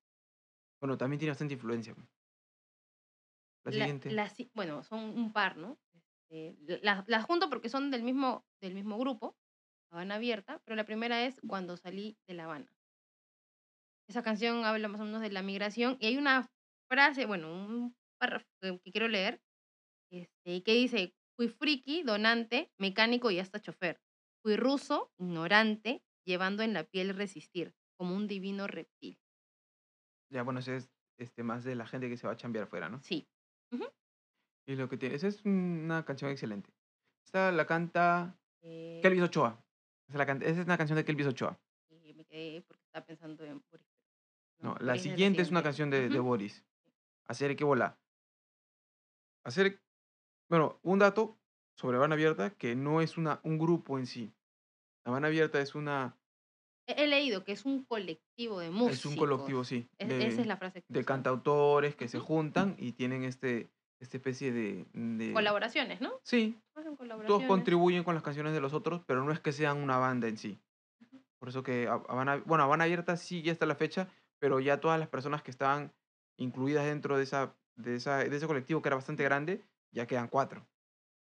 [SPEAKER 3] Bueno, también tiene bastante influencia. La,
[SPEAKER 1] La-
[SPEAKER 3] siguiente.
[SPEAKER 1] la si- bueno, son un par, ¿no? Este, la- las junto porque son del mismo, del mismo grupo, Habana Abierta, pero la primera es Cuando salí de La Habana. Esa canción habla más o menos de la migración y hay una frase, bueno, un párrafo que, que quiero leer, este, que dice, fui friki, donante, mecánico y hasta chofer. Fui ruso, ignorante, llevando en la piel resistir, como un divino reptil.
[SPEAKER 3] Ya, bueno, ese es este, más de la gente que se va a chambear afuera, ¿no?
[SPEAKER 1] Sí.
[SPEAKER 3] Y lo que tiene, esa es una canción excelente. Esta la canta
[SPEAKER 1] Eh,
[SPEAKER 3] Kelvis Ochoa. Esa, la canta- esa es una canción de Kelvis Ochoa.
[SPEAKER 1] y me quedé porque estaba pensando en Boris.
[SPEAKER 3] No, la siguiente es una canción de. Boris. Hacer que volar. Hacer. Bueno, un dato sobre Habana Abierta que no es una, un grupo en sí. Habana Abierta es una.
[SPEAKER 1] He, leído que es un colectivo de músicos.
[SPEAKER 3] Es un colectivo, sí.
[SPEAKER 1] Es-
[SPEAKER 3] de,
[SPEAKER 1] esa es la frase. que
[SPEAKER 3] de cantautores que se juntan y tienen este, esta especie de. de
[SPEAKER 1] Colaboraciones, ¿no?
[SPEAKER 3] Sí,
[SPEAKER 1] Hacen
[SPEAKER 3] todos
[SPEAKER 1] colaboraciones.
[SPEAKER 3] contribuyen con las canciones de los otros, pero no es que sean una banda en sí. Por eso que Hab- Habana, bueno, Habana Abierta sí ya está la fecha, pero ya todas las personas que estaban incluidas dentro de, esa, de, esa, de ese colectivo, que era bastante grande, ya quedan cuatro.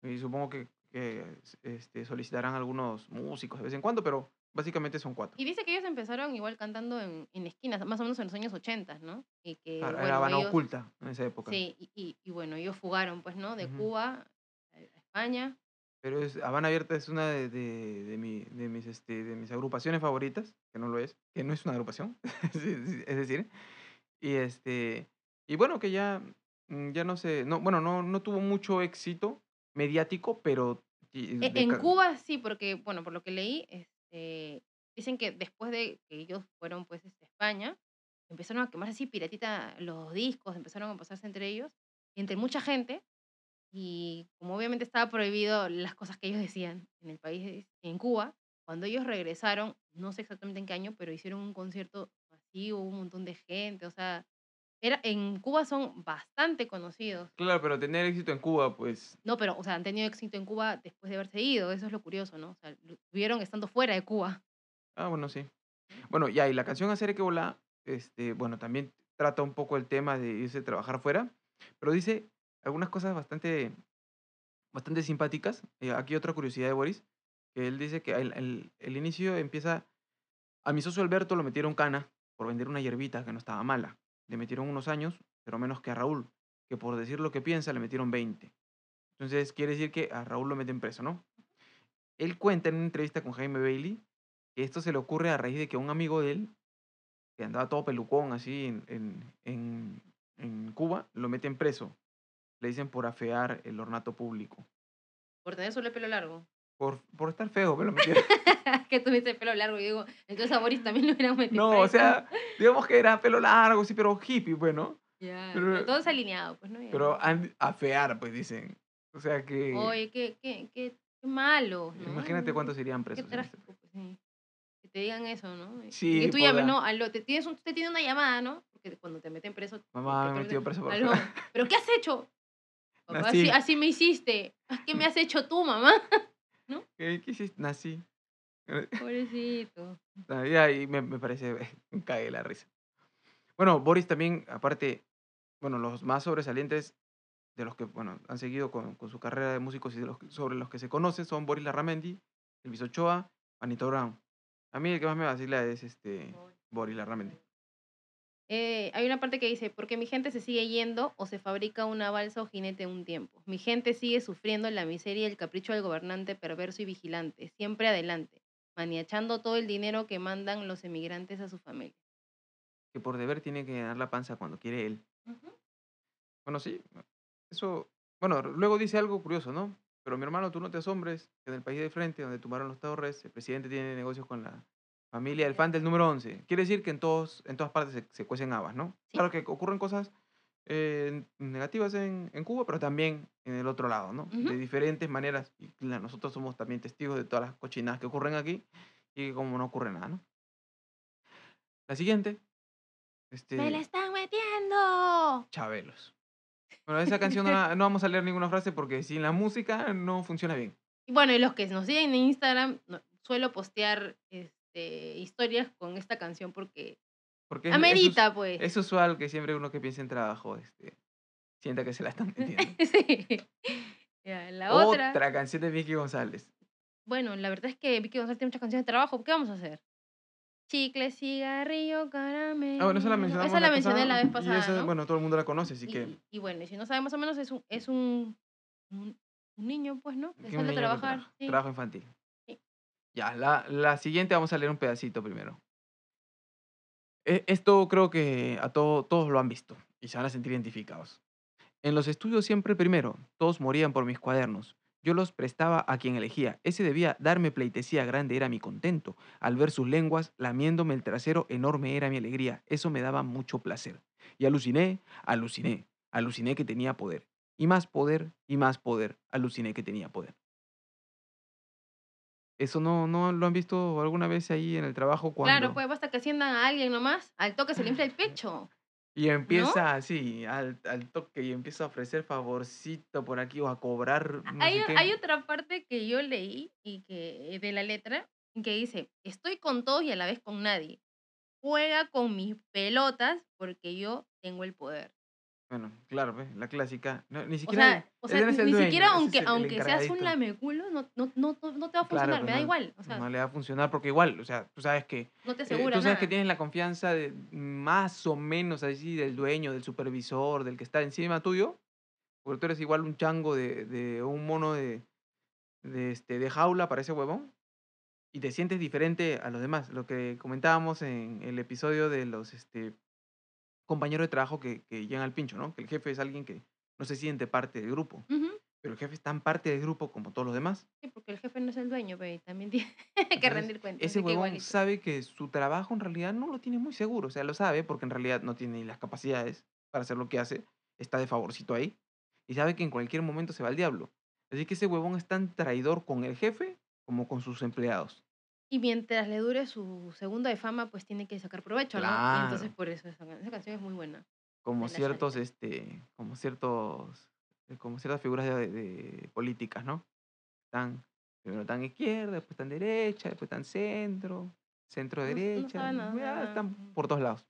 [SPEAKER 3] Y supongo que, que, este, solicitarán algunos músicos de vez en cuando, pero Básicamente son cuatro.
[SPEAKER 1] Y dice que ellos empezaron igual cantando en, en esquinas, más o menos en los años 80, ¿no? Y que,
[SPEAKER 3] Claro, era
[SPEAKER 1] bueno,
[SPEAKER 3] Habana
[SPEAKER 1] ellos-
[SPEAKER 3] oculta en esa época.
[SPEAKER 1] Sí, y, y- y bueno, ellos fugaron, pues, ¿no? De
[SPEAKER 3] Ujú.
[SPEAKER 1] Cuba a España.
[SPEAKER 3] Pero es, Habana Abierta es una de, de, de mi- de mis, este, de mis agrupaciones favoritas, que no lo es, que no es una agrupación, es decir, y este, y bueno, que ya, mm, ya no sé, no, bueno, no, no tuvo mucho éxito mediático, pero...
[SPEAKER 1] E- En Cuba sí, porque, bueno, por lo que leí, este, dicen que después de que ellos fueron, pues, este, a España, empezaron a quemarse así piratita los discos, empezaron a pasarse entre ellos, entre mucha gente, y como obviamente estaba prohibido las cosas que ellos decían en el país, en Cuba, cuando ellos regresaron, no sé exactamente en qué año, pero hicieron un concierto masivo, un montón de gente, o sea, era, en Cuba son bastante conocidos.
[SPEAKER 3] Claro, pero tener éxito en Cuba, pues,
[SPEAKER 1] No, pero, o sea, han tenido éxito en Cuba después de haberse ido, eso es lo curioso, ¿no? O sea, lo tuvieron estando fuera de Cuba.
[SPEAKER 3] ah, bueno, sí. Bueno, ya, y la canción Hacer que volar, este, bueno, también trata un poco el tema de irse a trabajar fuera, pero dice algunas cosas bastante, bastante simpáticas. Eh, aquí otra curiosidad de Boris, que él dice que el, el- el inicio empieza, a mi socio Alberto lo metieron cana por vender una hierbita que no estaba mala. Le metieron unos años, pero menos que a Raúl, que por decir lo que piensa le metieron 20. Entonces quiere decir que a Raúl lo meten preso, ¿no? Él cuenta en una entrevista con Jaime Bailey que esto se le ocurre a raíz de que un amigo de él, que andaba todo pelucón así en, en, en- en Cuba, lo meten preso. Le dicen por afear el ornato público.
[SPEAKER 1] Por tener solo el pelo largo.
[SPEAKER 3] Por, por estar feo, me lo metieron.
[SPEAKER 1] que tuviste el pelo largo, y digo, entonces a Boris también lo hubieran metido.
[SPEAKER 3] no, o sea, digamos que era pelo largo, sí, pero hippie, bueno.
[SPEAKER 1] Ya,
[SPEAKER 3] pero-
[SPEAKER 1] pero todo es alineado, pues, ¿no? Ya.
[SPEAKER 3] Pero afear, pues dicen. O sea que...
[SPEAKER 1] Oye, qué, qué, qué, qué malo, ¿no?
[SPEAKER 3] imagínate cuántos
[SPEAKER 1] Qué
[SPEAKER 3] presos. en este
[SPEAKER 1] trágico, pues, sí. Que te digan eso, ¿no?
[SPEAKER 3] Sí,
[SPEAKER 1] que tú llames,
[SPEAKER 3] la-
[SPEAKER 1] no, aló, te tienes un, te tiene una llamada, ¿no? Porque cuando te meten preso.
[SPEAKER 3] Mamá, me he metido preso por
[SPEAKER 1] aló. ¿pero qué has hecho? Papá, así, así me hiciste. ¿Qué me has hecho tú, mamá?
[SPEAKER 3] ¿Qué, qué hiciste? Nací.
[SPEAKER 1] Pobrecito.
[SPEAKER 3] Y me, me parece, me cae la risa. Bueno, Boris también, aparte, bueno, los más sobresalientes de los que, bueno, han seguido con, con su carrera de músicos y de los, sobre los que se conoce son Boris Larramendi, Elvis Ochoa, Anito Brown. A mí el que más me vacila es este Boris Larramendi.
[SPEAKER 1] Eh, hay una parte que dice, porque mi gente se sigue yendo o se fabrica una balsa o jinete un tiempo. Mi gente sigue sufriendo la miseria y el capricho del gobernante perverso y vigilante, siempre adelante, maniachando todo el dinero que mandan los emigrantes a su familia.
[SPEAKER 3] Que por deber tiene que llenar la panza cuando quiere él. Bueno, sí, eso, bueno, luego dice algo curioso, ¿no? Pero mi hermano, tú no te asombres que en el país de frente, donde tumbaron los torres, el presidente tiene negocios con la familia del fan del número 11. Quiere decir que en, todos, en todas partes se, se cuecen habas, ¿no?
[SPEAKER 1] Sí.
[SPEAKER 3] Claro que ocurren cosas eh, negativas en, en Cuba, pero también en el otro lado, ¿no?
[SPEAKER 1] Ujú.
[SPEAKER 3] De diferentes maneras. Y claro, nosotros somos también testigos de todas las cochinadas que ocurren aquí y que como no ocurre nada, ¿no? La siguiente. Este,
[SPEAKER 1] ¡Me la están metiendo!
[SPEAKER 3] Chabelos. Bueno, esa canción no, la- no vamos a leer ninguna frase porque sin la música no funciona bien.
[SPEAKER 1] Y bueno, y los que nos siguen en Instagram, no- suelo postear este, historias con esta canción porque
[SPEAKER 3] Porque es, es
[SPEAKER 1] amerita, pues.
[SPEAKER 3] es usual que siempre uno que piensa en trabajo este, sienta que se la están metiendo.
[SPEAKER 1] sí. Ya, la otra.
[SPEAKER 3] Otra canción de Vicky González.
[SPEAKER 1] Bueno, la verdad es que Vicky González tiene muchas canciones de trabajo. ¿Qué vamos a hacer? Chicle, cigarrillo, caramelo.
[SPEAKER 3] Ah, bueno, esa la mencionamos.
[SPEAKER 1] Esa la mencioné la vez
[SPEAKER 3] y
[SPEAKER 1] pasada.
[SPEAKER 3] esa,
[SPEAKER 1] ¿no?
[SPEAKER 3] Bueno, todo el mundo la conoce, así
[SPEAKER 1] y,
[SPEAKER 3] que.
[SPEAKER 1] y bueno, y si no sabe más o menos, es un, es un, un, un niño, pues, ¿no? Que sale a trabajar. sí.
[SPEAKER 3] Trabajo infantil. Ya, la, la siguiente vamos a leer un pedacito primero. E- Esto creo que a todo, todos lo han visto y se van a sentir identificados. En los estudios siempre primero, todos morían por mis cuadernos. Yo los prestaba a quien elegía. Ese debía darme pleitesía grande, era mi contento. Al ver sus lenguas, lamiéndome el trasero, enorme era mi alegría. Eso me daba mucho placer. Y aluciné, aluciné, aluciné que tenía poder. Y más poder, y más poder, aluciné que tenía poder. ¿Eso no, no lo han visto alguna vez ahí en el trabajo cuando...
[SPEAKER 1] Claro, pues basta que asciendan a alguien nomás, al toque se le infla el pecho.
[SPEAKER 3] Y empieza así, al, al toque, y empieza a ofrecer favorcito por aquí o a cobrar. no
[SPEAKER 1] hay, hay otra parte que yo leí y que de la letra que dice, estoy con todos y a la vez con nadie. Juega con mis pelotas porque yo tengo el poder.
[SPEAKER 3] Bueno, claro, pues, la clásica. No, ni
[SPEAKER 1] O
[SPEAKER 3] siquiera.
[SPEAKER 1] sea, o sea
[SPEAKER 3] no es el
[SPEAKER 1] ni
[SPEAKER 3] dueño,
[SPEAKER 1] siquiera aunque, aunque seas un lameculo, no, no, no, no, te va a
[SPEAKER 3] Claro,
[SPEAKER 1] funcionar,
[SPEAKER 3] pues,
[SPEAKER 1] me da igual. O sea,
[SPEAKER 3] no le va a funcionar porque igual, o sea, tú sabes que.
[SPEAKER 1] no te
[SPEAKER 3] eh,
[SPEAKER 1] asegura
[SPEAKER 3] tú sabes
[SPEAKER 1] nada.
[SPEAKER 3] que tienes la confianza de más o menos así del dueño, del supervisor, del que está encima tuyo. Porque tú eres igual un chango de, de un mono de, de, este, de jaula para ese huevón. Y te sientes diferente a los demás. Lo que comentábamos en el episodio de los este, compañeros de trabajo que, que llegan al pincho, ¿no? Que el jefe es alguien que no se siente parte del grupo.
[SPEAKER 1] Ujú,
[SPEAKER 3] Pero el jefe es tan parte del grupo como todos los demás.
[SPEAKER 1] Sí, porque el jefe no es el dueño, pero también tiene que rendir cuentas.
[SPEAKER 3] Ese huevón sabe que su trabajo en realidad no lo tiene muy seguro. O sea, lo sabe porque en realidad no tiene las capacidades para hacer lo que hace. Está de favorcito ahí. Y sabe que en cualquier momento se va al diablo. Así que ese huevón es tan traidor con el jefe como con sus empleados.
[SPEAKER 1] Y mientras le dure su segunda de fama, pues tiene que sacar provecho, ¿no? Y entonces por eso esa, esa canción es muy buena.
[SPEAKER 3] Como ciertos, este, como ciertos, eh, como ciertas figuras de, de políticas, ¿no? Están, primero están izquierda, después están derecha, después están centro, centro
[SPEAKER 1] No s- no
[SPEAKER 3] derecha,
[SPEAKER 1] nada.
[SPEAKER 3] están por todos lados.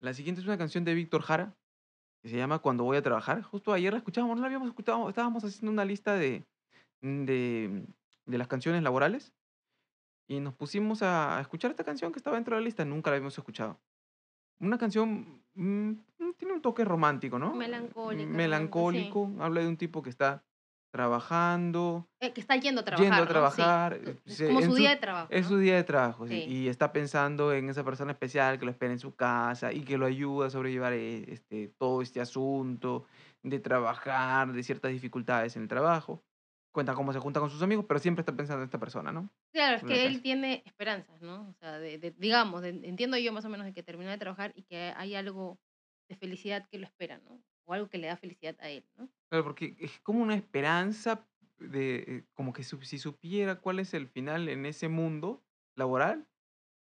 [SPEAKER 3] La siguiente es una canción de Víctor Jara, que se llama Cuando voy a trabajar. Justo ayer la escuchábamos, no la habíamos escuchado, estábamos haciendo una lista de, de, de las canciones laborales y nos pusimos a, escuchar esta canción que estaba dentro de la lista, nunca la habíamos escuchado. Una canción, mm, mm, tiene un toque romántico, ¿no?
[SPEAKER 1] Melancólica,
[SPEAKER 3] Melancólico, habla de un tipo que está trabajando,
[SPEAKER 1] Eh, que está yendo a trabajar.
[SPEAKER 3] yendo a
[SPEAKER 1] ¿no? Sí.
[SPEAKER 3] trabajar,
[SPEAKER 1] Es como su
[SPEAKER 3] su-
[SPEAKER 1] día de trabajo.
[SPEAKER 3] es
[SPEAKER 1] ¿no?
[SPEAKER 3] su día de trabajo, sí,
[SPEAKER 1] Sí.
[SPEAKER 3] y está pensando en esa persona especial que lo espera en su casa y que lo ayuda a sobrellevar eh, este, todo este asunto de trabajar, de ciertas dificultades en el trabajo. Cuenta cómo se junta con sus amigos, pero siempre está pensando en esta persona, ¿no?
[SPEAKER 1] Claro, es que él
[SPEAKER 3] casa.
[SPEAKER 1] tiene esperanzas, ¿no? O sea, de, de- digamos, de- entiendo yo más o menos de que termina de trabajar y que hay algo de felicidad que lo espera, ¿no? O algo que le da felicidad a él, ¿no?
[SPEAKER 3] Claro, porque es como una esperanza de, eh, como que si supiera cuál es el final en ese mundo laboral,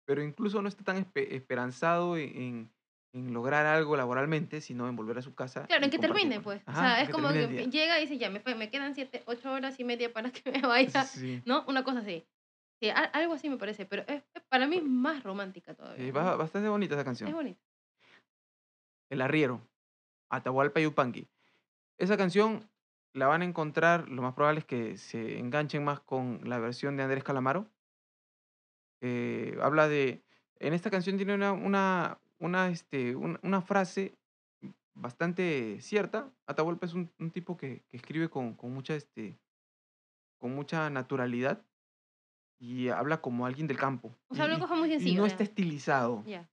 [SPEAKER 3] pero incluso no está tan espe- esperanzado en, en- en lograr algo laboralmente, sino en volver a su casa.
[SPEAKER 1] Claro, en que termine, pues.
[SPEAKER 3] Ajá,
[SPEAKER 1] o sea, es
[SPEAKER 3] que
[SPEAKER 1] como que llega y dice, ya, me, fa- me quedan siete, ocho horas y media para que me vaya,
[SPEAKER 3] Sí,
[SPEAKER 1] ¿no? Una cosa así. Sí, algo así me parece, pero es, es- para mí es más romántica todavía.
[SPEAKER 3] sí,
[SPEAKER 1] ¿no?
[SPEAKER 3] ba- bastante bonita esa
[SPEAKER 1] Es
[SPEAKER 3] canción.
[SPEAKER 1] bonito.
[SPEAKER 3] El Arriero, Atahualpa Yupanqui. Esa canción la van a encontrar, lo más probable es que se enganchen más con la versión de Andrés Calamaro. Eh, habla de. En esta canción tiene una, una, una, este, un- una frase bastante cierta. Atahualpa es un, un tipo que, que escribe con, con mucha, este, con mucha naturalidad y habla como alguien del campo.
[SPEAKER 1] O sea,
[SPEAKER 3] y, y-
[SPEAKER 1] cosa muy
[SPEAKER 3] y
[SPEAKER 1] sencilla.
[SPEAKER 3] no está estilizado. Eh,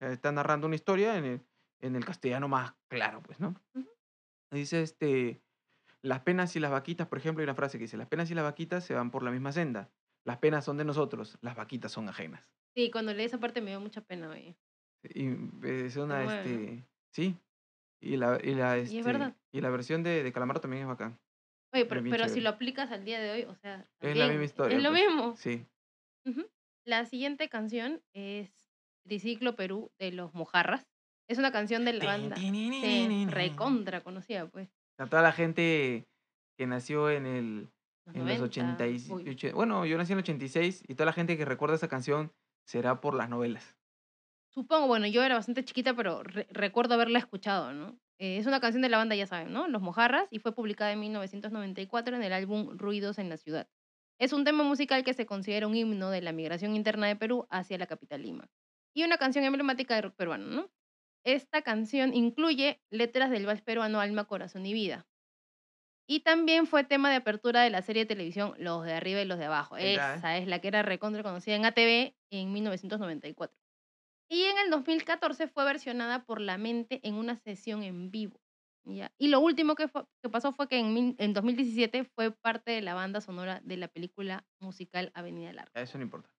[SPEAKER 3] Está narrando una historia en el, en el castellano más claro, pues, ¿no? Dice, este, las penas y las vaquitas, por ejemplo, hay una frase que dice, las penas y las vaquitas se van por la misma senda. Las penas son de nosotros, las vaquitas son ajenas.
[SPEAKER 1] Sí, cuando leí esa parte me dio mucha pena, oye.
[SPEAKER 3] Y es una,
[SPEAKER 1] bueno.
[SPEAKER 3] este, sí. Y la, y la,
[SPEAKER 1] Y es
[SPEAKER 3] este, y la versión de, de Calamaro también es bacán.
[SPEAKER 1] Oye, pero, pero si lo aplicas al día de hoy, o sea,
[SPEAKER 3] Es la misma historia.
[SPEAKER 1] Es lo
[SPEAKER 3] pues.
[SPEAKER 1] mismo.
[SPEAKER 3] Sí.
[SPEAKER 1] La siguiente canción es Triciclo Perú de los Mojarras. Es una canción de la banda. Sí, recontra conocida, pues.
[SPEAKER 3] A toda la gente que nació en el
[SPEAKER 1] Los
[SPEAKER 3] en los
[SPEAKER 1] 90.
[SPEAKER 3] 80 y,
[SPEAKER 1] Uy,
[SPEAKER 3] oche- bueno, yo nací en el 86 y toda la gente que recuerda esa canción será por las novelas.
[SPEAKER 1] Supongo, bueno, yo era bastante chiquita, pero re- recuerdo haberla escuchado, ¿no? Eh, es una canción de la banda, ya saben, ¿no? Los Mojarras, y fue publicada en 1994 en el álbum Ruidos en la Ciudad. Es un tema musical que se considera un himno de la migración interna de Perú hacia la capital Lima. Y una canción emblemática del rock peruano, ¿no? Esta canción incluye letras del vals peruano Alma, Corazón y Vida. Y también fue tema de apertura de la serie de televisión Los de Arriba y Los de Abajo.
[SPEAKER 3] ¿eh?
[SPEAKER 1] Esa es la que era recontra conocida en ATV en 1994. Y en el 2014 fue versionada por La Mente en una sesión en vivo. ¿ya? Y lo último que, fue- que pasó fue que en, en 2017 fue parte de la banda sonora de la película musical Avenida Larga.
[SPEAKER 3] Eso no importa.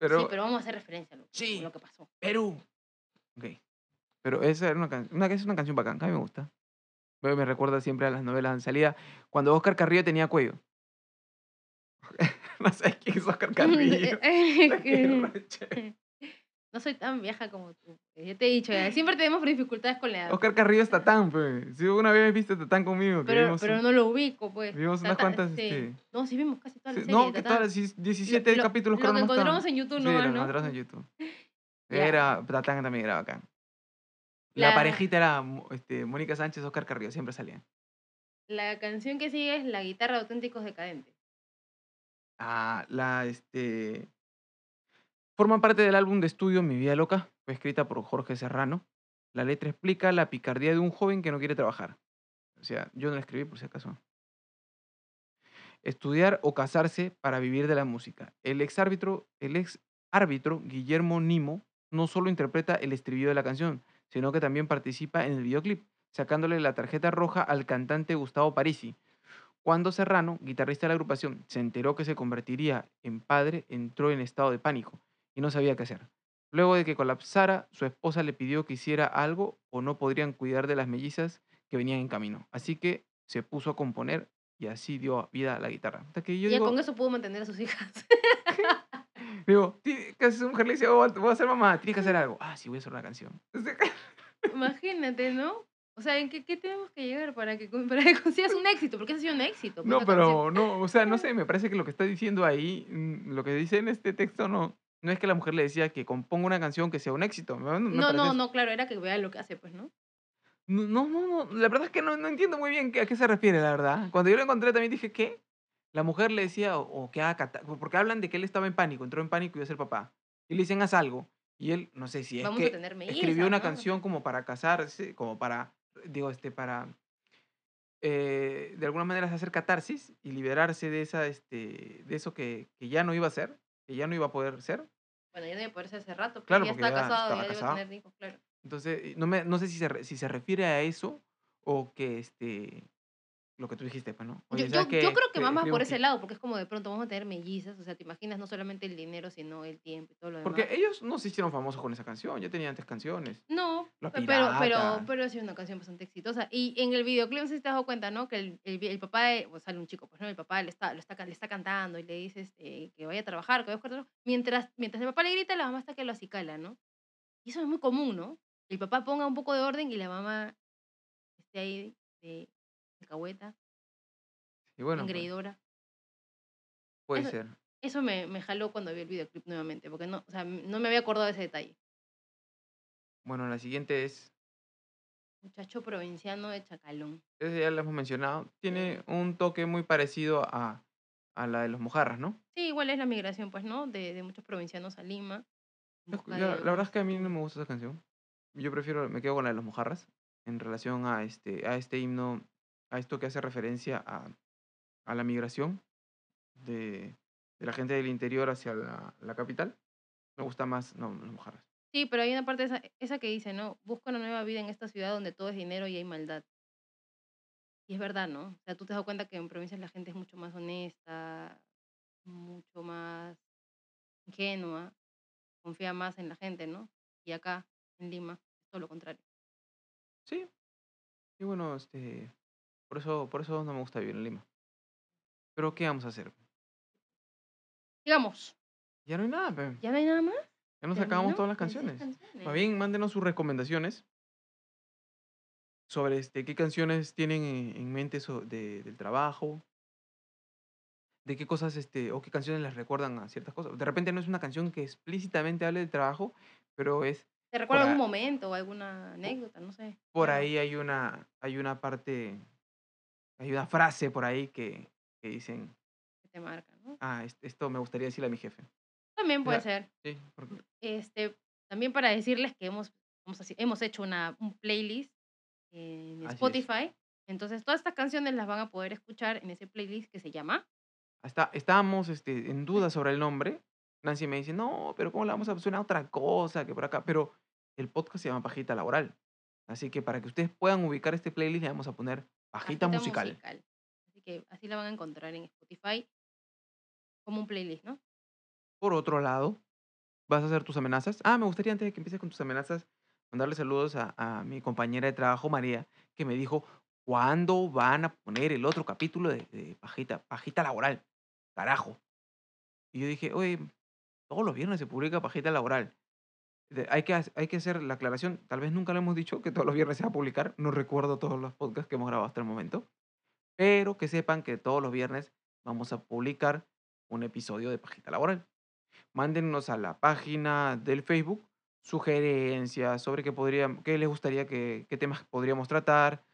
[SPEAKER 3] Pero,
[SPEAKER 1] sí, pero vamos a hacer referencia a lo,
[SPEAKER 3] Sí.
[SPEAKER 1] a lo que pasó.
[SPEAKER 3] Perú. Ok. Pero esa era una, can- una, es una canción bacán, a mí me gusta. Me me recuerda siempre a las novelas en salida. Cuando Oscar Carrillo tenía cuello. no sé quién es Oscar Carrillo.
[SPEAKER 1] No soy tan vieja como tú. Ya te he dicho, ya, siempre tenemos dificultades con la edad.
[SPEAKER 3] Oscar Carrillo es Tatán, pues. Si una vez viste Tatán conmigo, que
[SPEAKER 1] pero
[SPEAKER 3] vimos
[SPEAKER 1] pero no lo ubico, pues.
[SPEAKER 3] vimos unas cuantas,
[SPEAKER 1] sí.
[SPEAKER 3] este,
[SPEAKER 1] No, sí vimos casi toda la
[SPEAKER 3] sí, no, que todas las 17
[SPEAKER 1] Lo-
[SPEAKER 3] capítulos
[SPEAKER 1] Lo que
[SPEAKER 3] nomás estaban.
[SPEAKER 1] encontramos en YouTube
[SPEAKER 3] Sí,
[SPEAKER 1] nomás,
[SPEAKER 3] lo
[SPEAKER 1] ¿no?
[SPEAKER 3] encontramos en YouTube. Era, Tatán también era bacán. La,
[SPEAKER 1] La-
[SPEAKER 3] parejita era este, Mónica Sánchez, Oscar Carrillo, siempre salían.
[SPEAKER 1] La canción que sigue es La guitarra de auténticos decadentes.
[SPEAKER 3] Ah, la, este... Forman parte del álbum de estudio Mi Vida Loca, fue escrita por Jorge Serrano. La letra explica la picardía de un joven que no quiere trabajar. O sea, yo no la escribí por si acaso. Estudiar o casarse para vivir de la música. El ex árbitro, el ex árbitro Guillermo Nimo no solo interpreta el estribillo de la canción, sino que también participa en el videoclip, sacándole la tarjeta roja al cantante Gustavo Parisi. Cuando Serrano, guitarrista de la agrupación, se enteró que se convertiría en padre, entró en estado de pánico y no sabía qué hacer. Luego de que colapsara, su esposa le pidió que hiciera algo o no podrían cuidar de las mellizas que venían en camino. Así que se puso a componer y así dio vida a la guitarra. Hasta que yo
[SPEAKER 1] Y
[SPEAKER 3] digo,
[SPEAKER 1] con eso pudo mantener a sus hijas.
[SPEAKER 3] digo, "Ti- que su mujer le dice, "Oh, voy a ser mamá, tienes que hacer algo. Ah, sí, voy a hacer una canción.
[SPEAKER 1] Imagínate, ¿no? O sea, ¿en qué, qué tenemos que llegar para que, para que consigas un éxito? Porque ha sido un éxito. pues,
[SPEAKER 3] No,
[SPEAKER 1] esa canción.
[SPEAKER 3] pero no, o sea, no sé, me parece que lo que está diciendo ahí, mm, lo que dice en este texto, no, no es que la mujer le decía que componga una canción que sea un éxito.
[SPEAKER 1] No, no,
[SPEAKER 3] eso.
[SPEAKER 1] no, claro, era que vea lo que hace, pues, ¿no?
[SPEAKER 3] No, no, no, no, la verdad es que no, no entiendo muy bien a qué se refiere, la verdad. Cuando yo lo encontré también dije, ¿qué? La mujer le decía, o, o que haga porque hablan de que él estaba en pánico, entró en pánico y iba a ser papá. Y le dicen, haz algo. Y él, no sé si es
[SPEAKER 1] Vamos
[SPEAKER 3] que escribió una
[SPEAKER 1] ¿no?
[SPEAKER 3] canción como para casarse, como para, digo, este, para, eh, de alguna manera hacer catarsis y liberarse de esa, este, de eso que, que ya no iba a ser, que ya no iba a poder ser.
[SPEAKER 1] Bueno, ya debe poder ser hace rato. pues,
[SPEAKER 3] Claro,
[SPEAKER 1] ya
[SPEAKER 3] porque
[SPEAKER 1] está
[SPEAKER 3] ya
[SPEAKER 1] casado, ya debe tener hijos, claro.
[SPEAKER 3] Entonces, no, me, no sé si se, si se refiere a eso o que, este, lo que tú dijiste, pues, ¿no?
[SPEAKER 1] Yo,
[SPEAKER 3] Oye,
[SPEAKER 1] yo,
[SPEAKER 3] ¿sabes
[SPEAKER 1] yo
[SPEAKER 3] qué?
[SPEAKER 1] creo que va más por ese
[SPEAKER 3] hit.
[SPEAKER 1] lado, porque es como de pronto vamos a tener mellizas, o sea, te imaginas no solamente el dinero, sino el tiempo y todo lo demás.
[SPEAKER 3] Porque ellos no se hicieron famosos con esa canción, ya tenían antes canciones.
[SPEAKER 1] No, pero, pero, pero ha sido una canción bastante exitosa. Y en el videoclip, no sé si te has dado cuenta, ¿no? Que el, el, el papá, de- o sale un chico, pues, ¿no? El papá le está, lo está, le está cantando y le dice este, que vaya a trabajar, que vaya a buscar. Mientras, mientras el papá le grita, la mamá está que lo acicala, ¿no? Y eso es muy común, ¿no? El papá ponga un poco de orden y la mamá esté ahí de, de cahueta,
[SPEAKER 3] Y bueno, pues,
[SPEAKER 1] engreidora.
[SPEAKER 3] puede
[SPEAKER 1] eso-
[SPEAKER 3] ser.
[SPEAKER 1] Eso me, me jaló cuando vi el videoclip nuevamente, porque no, o sea, no me había acordado de ese detalle.
[SPEAKER 3] Bueno, la siguiente es,
[SPEAKER 1] Muchacho provinciano de Chacalón.
[SPEAKER 3] esa ya la hemos mencionado, tiene un toque muy parecido a, a la de los mojarras, ¿no?
[SPEAKER 1] Sí, igual es la migración, pues, ¿no? De, de muchos provincianos a Lima. de
[SPEAKER 3] la verdad es que a mí no me gusta esa canción. Yo prefiero, me quedo con la de los mojarras en relación a este, a este himno, a esto que hace referencia a, a la migración de, de la gente del interior hacia la, la capital. Me gusta más, no, los mojarras.
[SPEAKER 1] Sí, pero hay una parte esa, esa que dice, ¿no? Busca una nueva vida en esta ciudad donde todo es dinero y hay maldad. Y es verdad, ¿no? O sea, tú te has dado cuenta que en provincias la gente es mucho más honesta, mucho más ingenua, confía más en la gente, ¿no? Y acá, en Lima, es todo lo contrario.
[SPEAKER 3] Sí. Y bueno, este, por eso, por eso no me gusta vivir en Lima. Pero ¿qué vamos a hacer?
[SPEAKER 1] Digamos,
[SPEAKER 3] Ya no hay nada, pe.
[SPEAKER 1] ¿ya no hay nada más?
[SPEAKER 3] Ya nos acabamos todas las
[SPEAKER 1] 26
[SPEAKER 3] canciones. Más
[SPEAKER 1] canciones.
[SPEAKER 3] bien, mándenos sus recomendaciones sobre este, qué canciones tienen en, en mente so- de- del trabajo, de qué cosas, este, o qué canciones les recuerdan a ciertas cosas. De repente no es una canción que explícitamente hable del trabajo, pero es
[SPEAKER 1] ¿Te recuerda algún
[SPEAKER 3] a-
[SPEAKER 1] momento o alguna anécdota? No sé.
[SPEAKER 3] por ahí hay una, hay una parte, hay una frase por ahí que, que dicen,
[SPEAKER 1] que te marca, ¿no?
[SPEAKER 3] ah, es- esto me gustaría decirle a mi jefe.
[SPEAKER 1] También puede
[SPEAKER 3] Ya.
[SPEAKER 1] ser.
[SPEAKER 3] Sí, porque
[SPEAKER 1] Este, también para decirles que hemos, hemos, hecho una, un playlist en
[SPEAKER 3] Así es.
[SPEAKER 1] Spotify. Entonces, todas estas canciones las van a poder escuchar en ese playlist que se llama.
[SPEAKER 3] hasta estábamos este, en duda sobre el nombre. Nancy me dice, no, pero ¿cómo le vamos a suena otra cosa que por acá? Pero el podcast se llama Pajita Laboral. Así que para que ustedes puedan ubicar este playlist, le vamos a poner Pajita, musical.
[SPEAKER 1] Así que así la van a encontrar en Spotify como un playlist, ¿no?
[SPEAKER 3] Por otro lado, ¿vas a hacer tus amenazas? Ah, me gustaría antes de que empieces con tus amenazas, mandarle saludos a, a mi compañera de trabajo, María, que me dijo, ¿cuándo van a poner el otro capítulo de, de Pajita, Pajita Laboral? Carajo. Y yo dije, oye, todos los viernes se publica Pajita Laboral. Hay, que, hay que hacer la aclaración, tal vez nunca lo hemos dicho, que todos los viernes se va a publicar, no recuerdo todos los podcasts que hemos grabado hasta el momento, pero que sepan que todos los viernes vamos a publicar un episodio de Pajita Laboral. Mándennos a la página del Facebook sugerencias sobre qué, podría, qué les gustaría que, qué temas podríamos tratar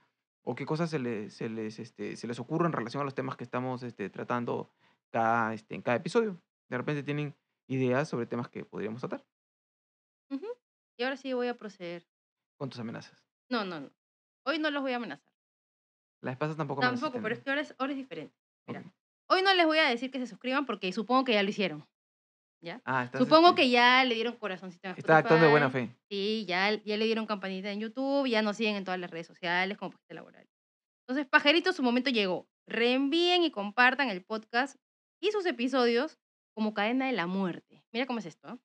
[SPEAKER 3] o qué cosas se les, se les, este, se les ocurre en relación a los temas que estamos este, tratando cada, este, en cada episodio. De repente tienen ideas sobre temas que podríamos tratar.
[SPEAKER 1] Y ahora sí voy a proceder.
[SPEAKER 3] con tus amenazas.
[SPEAKER 1] No, no, no. Hoy no los voy a amenazar.
[SPEAKER 3] Las pasas tampoco
[SPEAKER 1] Tampoco, pero es que ahora es, ahora es diferente. Mira,
[SPEAKER 3] Ok.
[SPEAKER 1] hoy no les voy a decir que se suscriban porque supongo que ya lo hicieron. ¿Ya?
[SPEAKER 3] Ah,
[SPEAKER 1] Supongo
[SPEAKER 3] este,
[SPEAKER 1] que ya le dieron corazoncito a
[SPEAKER 3] Estás actuando de buena fe.
[SPEAKER 1] Sí, ya, ya le dieron campanita en YouTube, ya nos siguen en todas las redes sociales como Pajita Laboral. Entonces, Pajerito, su momento llegó. Reenvíen y compartan el podcast y sus episodios como cadena de la muerte. Mira cómo es esto. ¿ah?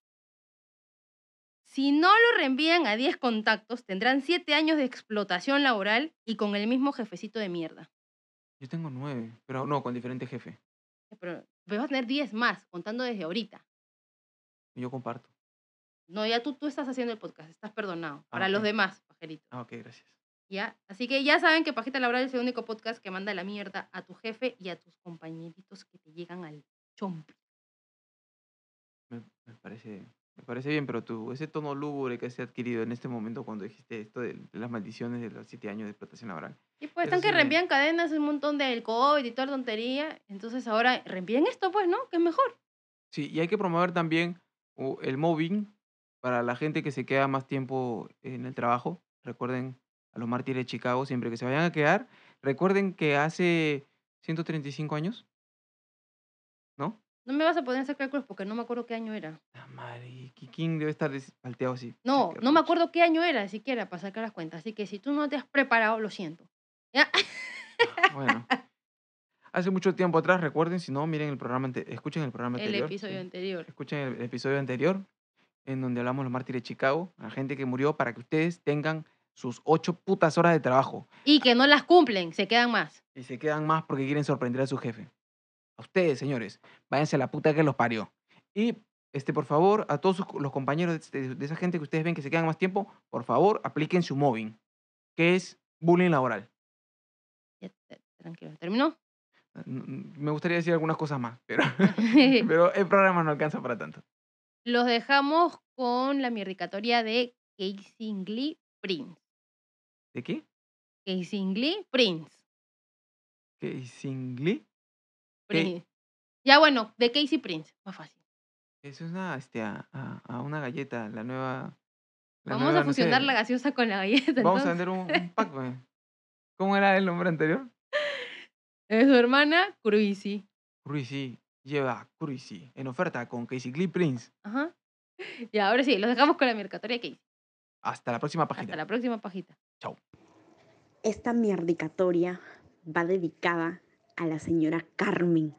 [SPEAKER 1] Si no lo reenvían a 10 contactos, tendrán 7 años de explotación laboral y con el mismo jefecito de mierda.
[SPEAKER 3] Yo tengo nueve, pero no, con diferente jefe.
[SPEAKER 1] Pero pero vas a tener 10 más, contando desde ahorita.
[SPEAKER 3] Y yo comparto.
[SPEAKER 1] No, ya tú, tú estás haciendo el podcast, estás perdonado.
[SPEAKER 3] Ah,
[SPEAKER 1] Para los demás, Pajerito.
[SPEAKER 3] Ah, ok, gracias.
[SPEAKER 1] ¿Ya? Así que ya saben que Pajita Laboral es el único podcast que manda la mierda a tu jefe y a tus compañeritos que te llegan al chompi.
[SPEAKER 3] Me, me parece, me parece bien, pero tú, ese tono lúgubre que se ha adquirido en este momento cuando dijiste esto de, las maldiciones de los siete años de explotación laboral.
[SPEAKER 1] Y pues están
[SPEAKER 3] sí
[SPEAKER 1] que
[SPEAKER 3] me-
[SPEAKER 1] reenvían cadenas un montón del COVID y toda la tontería. Entonces ahora reenvíen esto, pues, ¿no? Que es mejor.
[SPEAKER 3] Sí, y hay que promover también el mobbing para la gente que se queda más tiempo en el trabajo. Recuerden a los mártires de Chicago, siempre que se vayan a quedar, recuerden que hace 135 años, ¿no?
[SPEAKER 1] No me vas a poder hacer cálculos porque no me acuerdo qué año era.
[SPEAKER 3] Ah, madre, Kikín debe estar palteado así.
[SPEAKER 1] No, no me acuerdo qué año era siquiera para sacar las cuentas. Así que si tú no te has preparado, lo siento. ¿Ya?
[SPEAKER 3] Bueno. Hace mucho tiempo atrás, recuerden, si no, miren el programa, escuchen el programa
[SPEAKER 1] El
[SPEAKER 3] anterior.
[SPEAKER 1] episodio
[SPEAKER 3] sí.
[SPEAKER 1] anterior.
[SPEAKER 3] Escuchen el episodio anterior, en donde hablamos de los mártires de Chicago, la gente que murió para que ustedes tengan sus ocho putas horas de trabajo
[SPEAKER 1] Y que no las cumplen, se quedan más.
[SPEAKER 3] y se quedan más porque quieren sorprender a su jefe. A ustedes, señores, váyanse a la puta que los parió. Y, este, por favor, a todos sus los compañeros de, de esa gente que ustedes ven que se quedan más tiempo, por favor, apliquen su mobbing, que es bullying laboral.
[SPEAKER 1] Ya, tranquilo. ¿Terminó?
[SPEAKER 3] N- Me gustaría decir algunas cosas más, pero, pero el programa no alcanza para tanto.
[SPEAKER 1] Los dejamos con la mierdicatoria de Casey Prince.
[SPEAKER 3] ¿De qué?
[SPEAKER 1] Casey Prince.
[SPEAKER 3] ¿Qué?
[SPEAKER 1] Prince. Ya bueno, de Casey Prince, más fácil.
[SPEAKER 3] Es una, este, a, una galleta, la nueva... la
[SPEAKER 1] Vamos
[SPEAKER 3] nueva,
[SPEAKER 1] a
[SPEAKER 3] no sé,
[SPEAKER 1] fusionar la gaseosa con la galleta.
[SPEAKER 3] Vamos a vender un, un pack, pues. ¿Cómo era el nombre anterior?
[SPEAKER 1] Es su hermana, Cruisy.
[SPEAKER 3] Cruisy. Lleva Cruisy. En oferta con Casey Glee Prince.
[SPEAKER 1] Ajá. Y ahora sí, los dejamos con la mierdicatoria de Casey.
[SPEAKER 3] Hasta la próxima página.
[SPEAKER 1] Hasta la próxima pajita.
[SPEAKER 3] Chao.
[SPEAKER 4] Esta mierdicatoria va dedicada a la señora Carmen,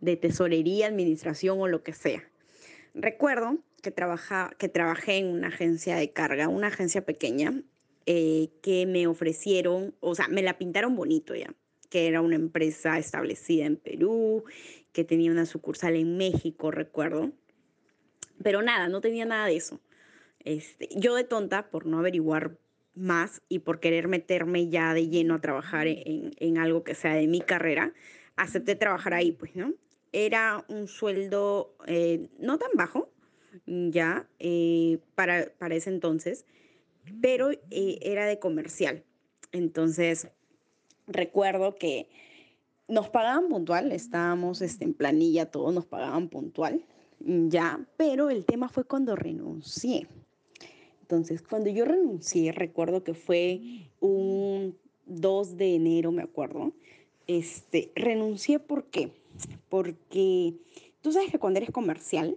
[SPEAKER 4] de tesorería, administración o lo que sea. Recuerdo que, que trabajé en una agencia de carga, una agencia pequeña, eh, que me ofrecieron, o sea, me la pintaron bonito ya, que era una empresa establecida en Perú, que tenía una sucursal en México, recuerdo. Pero nada, no tenía nada de eso. Este, yo de tonta, por no averiguar más y por querer meterme ya de lleno a trabajar en, en algo que sea de mi carrera, acepté trabajar ahí, pues, ¿no? Era un sueldo eh, no tan bajo, ya, eh, para, para ese entonces, pero eh, era de comercial. Entonces, recuerdo que nos pagaban puntual, estábamos este, en planilla, todos nos pagaban puntual, ya, pero el tema fue cuando renuncié. Entonces, cuando yo renuncié, recuerdo que fue un 2 de enero, me acuerdo. Este, renuncié ¿por qué? Porque tú sabes que cuando eres comercial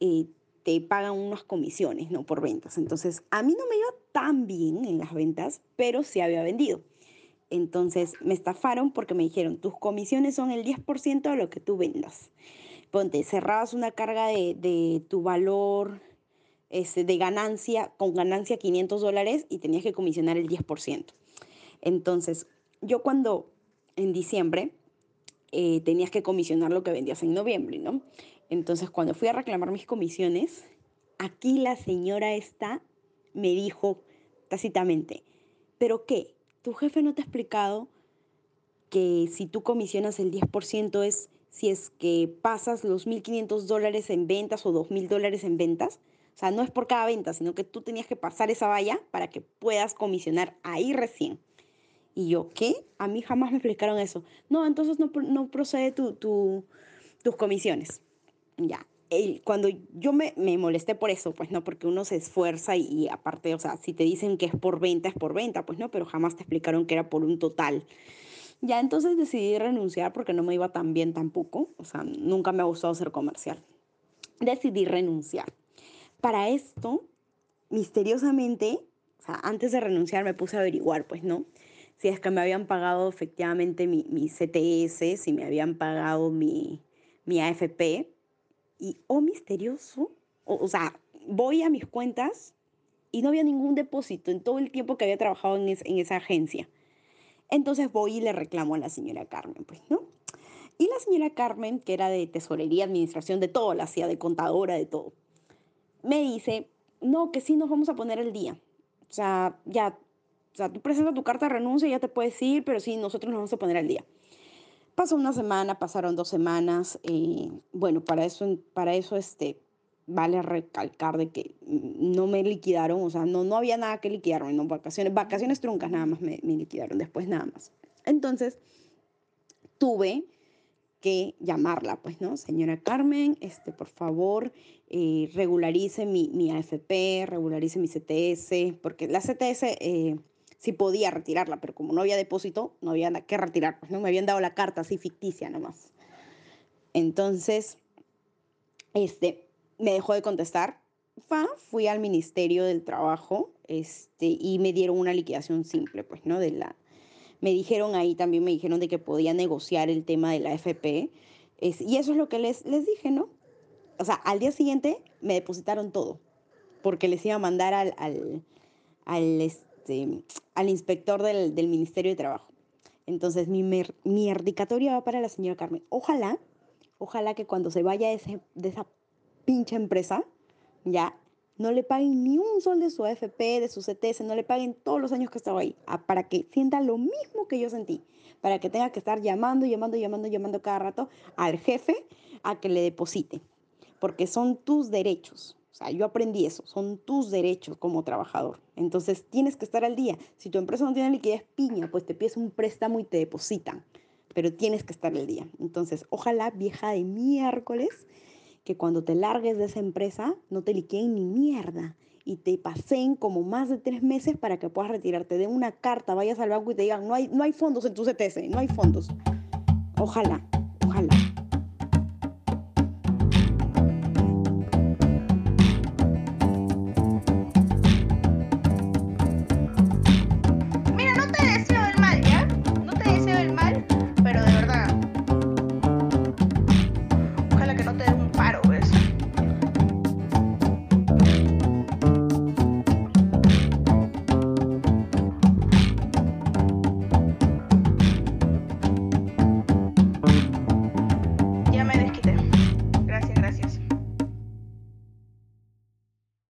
[SPEAKER 4] eh, te pagan unas comisiones, ¿no? Por ventas. Entonces, a mí no me iba tan bien en las ventas, pero sí había vendido. Entonces, me estafaron porque me dijeron, tus comisiones son el 10% de lo que tú vendas. Ponte, cerrabas una carga de, de tu valor este, de ganancia, con ganancia 500 dólares y tenías que comisionar el 10%. Entonces, yo cuando en diciembre eh, tenías que comisionar lo que vendías en noviembre, ¿no? Entonces, cuando fui a reclamar mis comisiones, aquí la señora esta me dijo tácitamente, ¿pero qué? ¿Tu jefe no te ha explicado que si tú comisionas el 10% es si es que pasas los 1.500 dólares en ventas o 2.000 dólares en ventas? Sea, no es por cada venta, sino que tú tenías que pasar esa valla para que puedas comisionar ahí recién. Y yo, ¿qué? A mí jamás me explicaron eso. No, entonces no, procede tu, tu, tus comisiones. Ya. Cuando yo me, me, molesté por eso, pues no, porque uno se esfuerza y, y, aparte, o sea, si te dicen que es por venta, es por venta, pues no, pero jamás te explicaron que era por un total. Ya entonces decidí renunciar porque no me iba tan bien tampoco, o sea, nunca me ha gustado ser comercial. Decidí renunciar. Para esto, misteriosamente, o sea, antes de renunciar me puse a averiguar, pues no, si es que me habían pagado efectivamente mi, mi CTS, si me habían pagado mi, mi AFP, y oh misterioso, o, o, sea, voy a mis cuentas y no había ningún depósito en todo el tiempo que había trabajado en, es, en esa agencia. Entonces voy y le reclamo a la señora Carmen, pues, ¿no? Y la señora Carmen, que era de tesorería, administración, de todo, la hacía de contadora, de todo, me dice, no, que sí nos vamos a poner el día. O sea, ya, o sea, tú presentas tu carta de renuncia, ya te puedes ir, pero sí, nosotros nos vamos a poner al día. Pasó una semana, pasaron dos semanas. Eh, bueno, para eso, para eso este, vale recalcar de que no me liquidaron, o sea, no, no había nada que liquidarme, no vacaciones, vacaciones truncas nada más me, me liquidaron, después nada más. Entonces, tuve que llamarla, pues, ¿no? Señora Carmen, este, por favor, eh, regularice mi, mi, AFP, regularice mi CTS, porque la CTS eh, sí podía retirarla, pero como no había depósito, no había nada que retirar, pues, ¿no? Me habían dado la carta así ficticia nomás. Entonces, este, me dejó de contestar. Fui al Ministerio del Trabajo este, y me dieron una liquidación simple, pues, ¿no? De la, me dijeron ahí también, me dijeron de que podía negociar el tema de la FP. Y eso es lo que les, les dije, ¿no? O sea, al día siguiente me depositaron todo, porque les iba a mandar al, al, al, este, al inspector del, del, Ministerio de Trabajo. Entonces, mi mer, va para la señora Carmen. Ojalá, ojalá que cuando se vaya ese, de esa pinche empresa, ya no le paguen ni un sol de su AFP, de su CTS, no le paguen todos los años que estaba ahí, para que sienta lo mismo que yo sentí, para que tenga que estar llamando, llamando, llamando, llamando cada rato al jefe a que le deposite, porque son tus derechos. O sea, yo aprendí eso, son tus derechos como trabajador. Entonces tienes que estar al día. Si tu empresa no tiene liquidez piña, pues te pides un préstamo y te depositan, pero tienes que estar al día. Entonces, ojalá vieja de miércoles que cuando te largues de esa empresa no te liqueen ni mierda y te pasen como más de tres meses para que puedas retirarte. de una carta, vayas al banco y te digan, no hay, no hay fondos en tu CTS, no hay fondos. Ojalá, ojalá.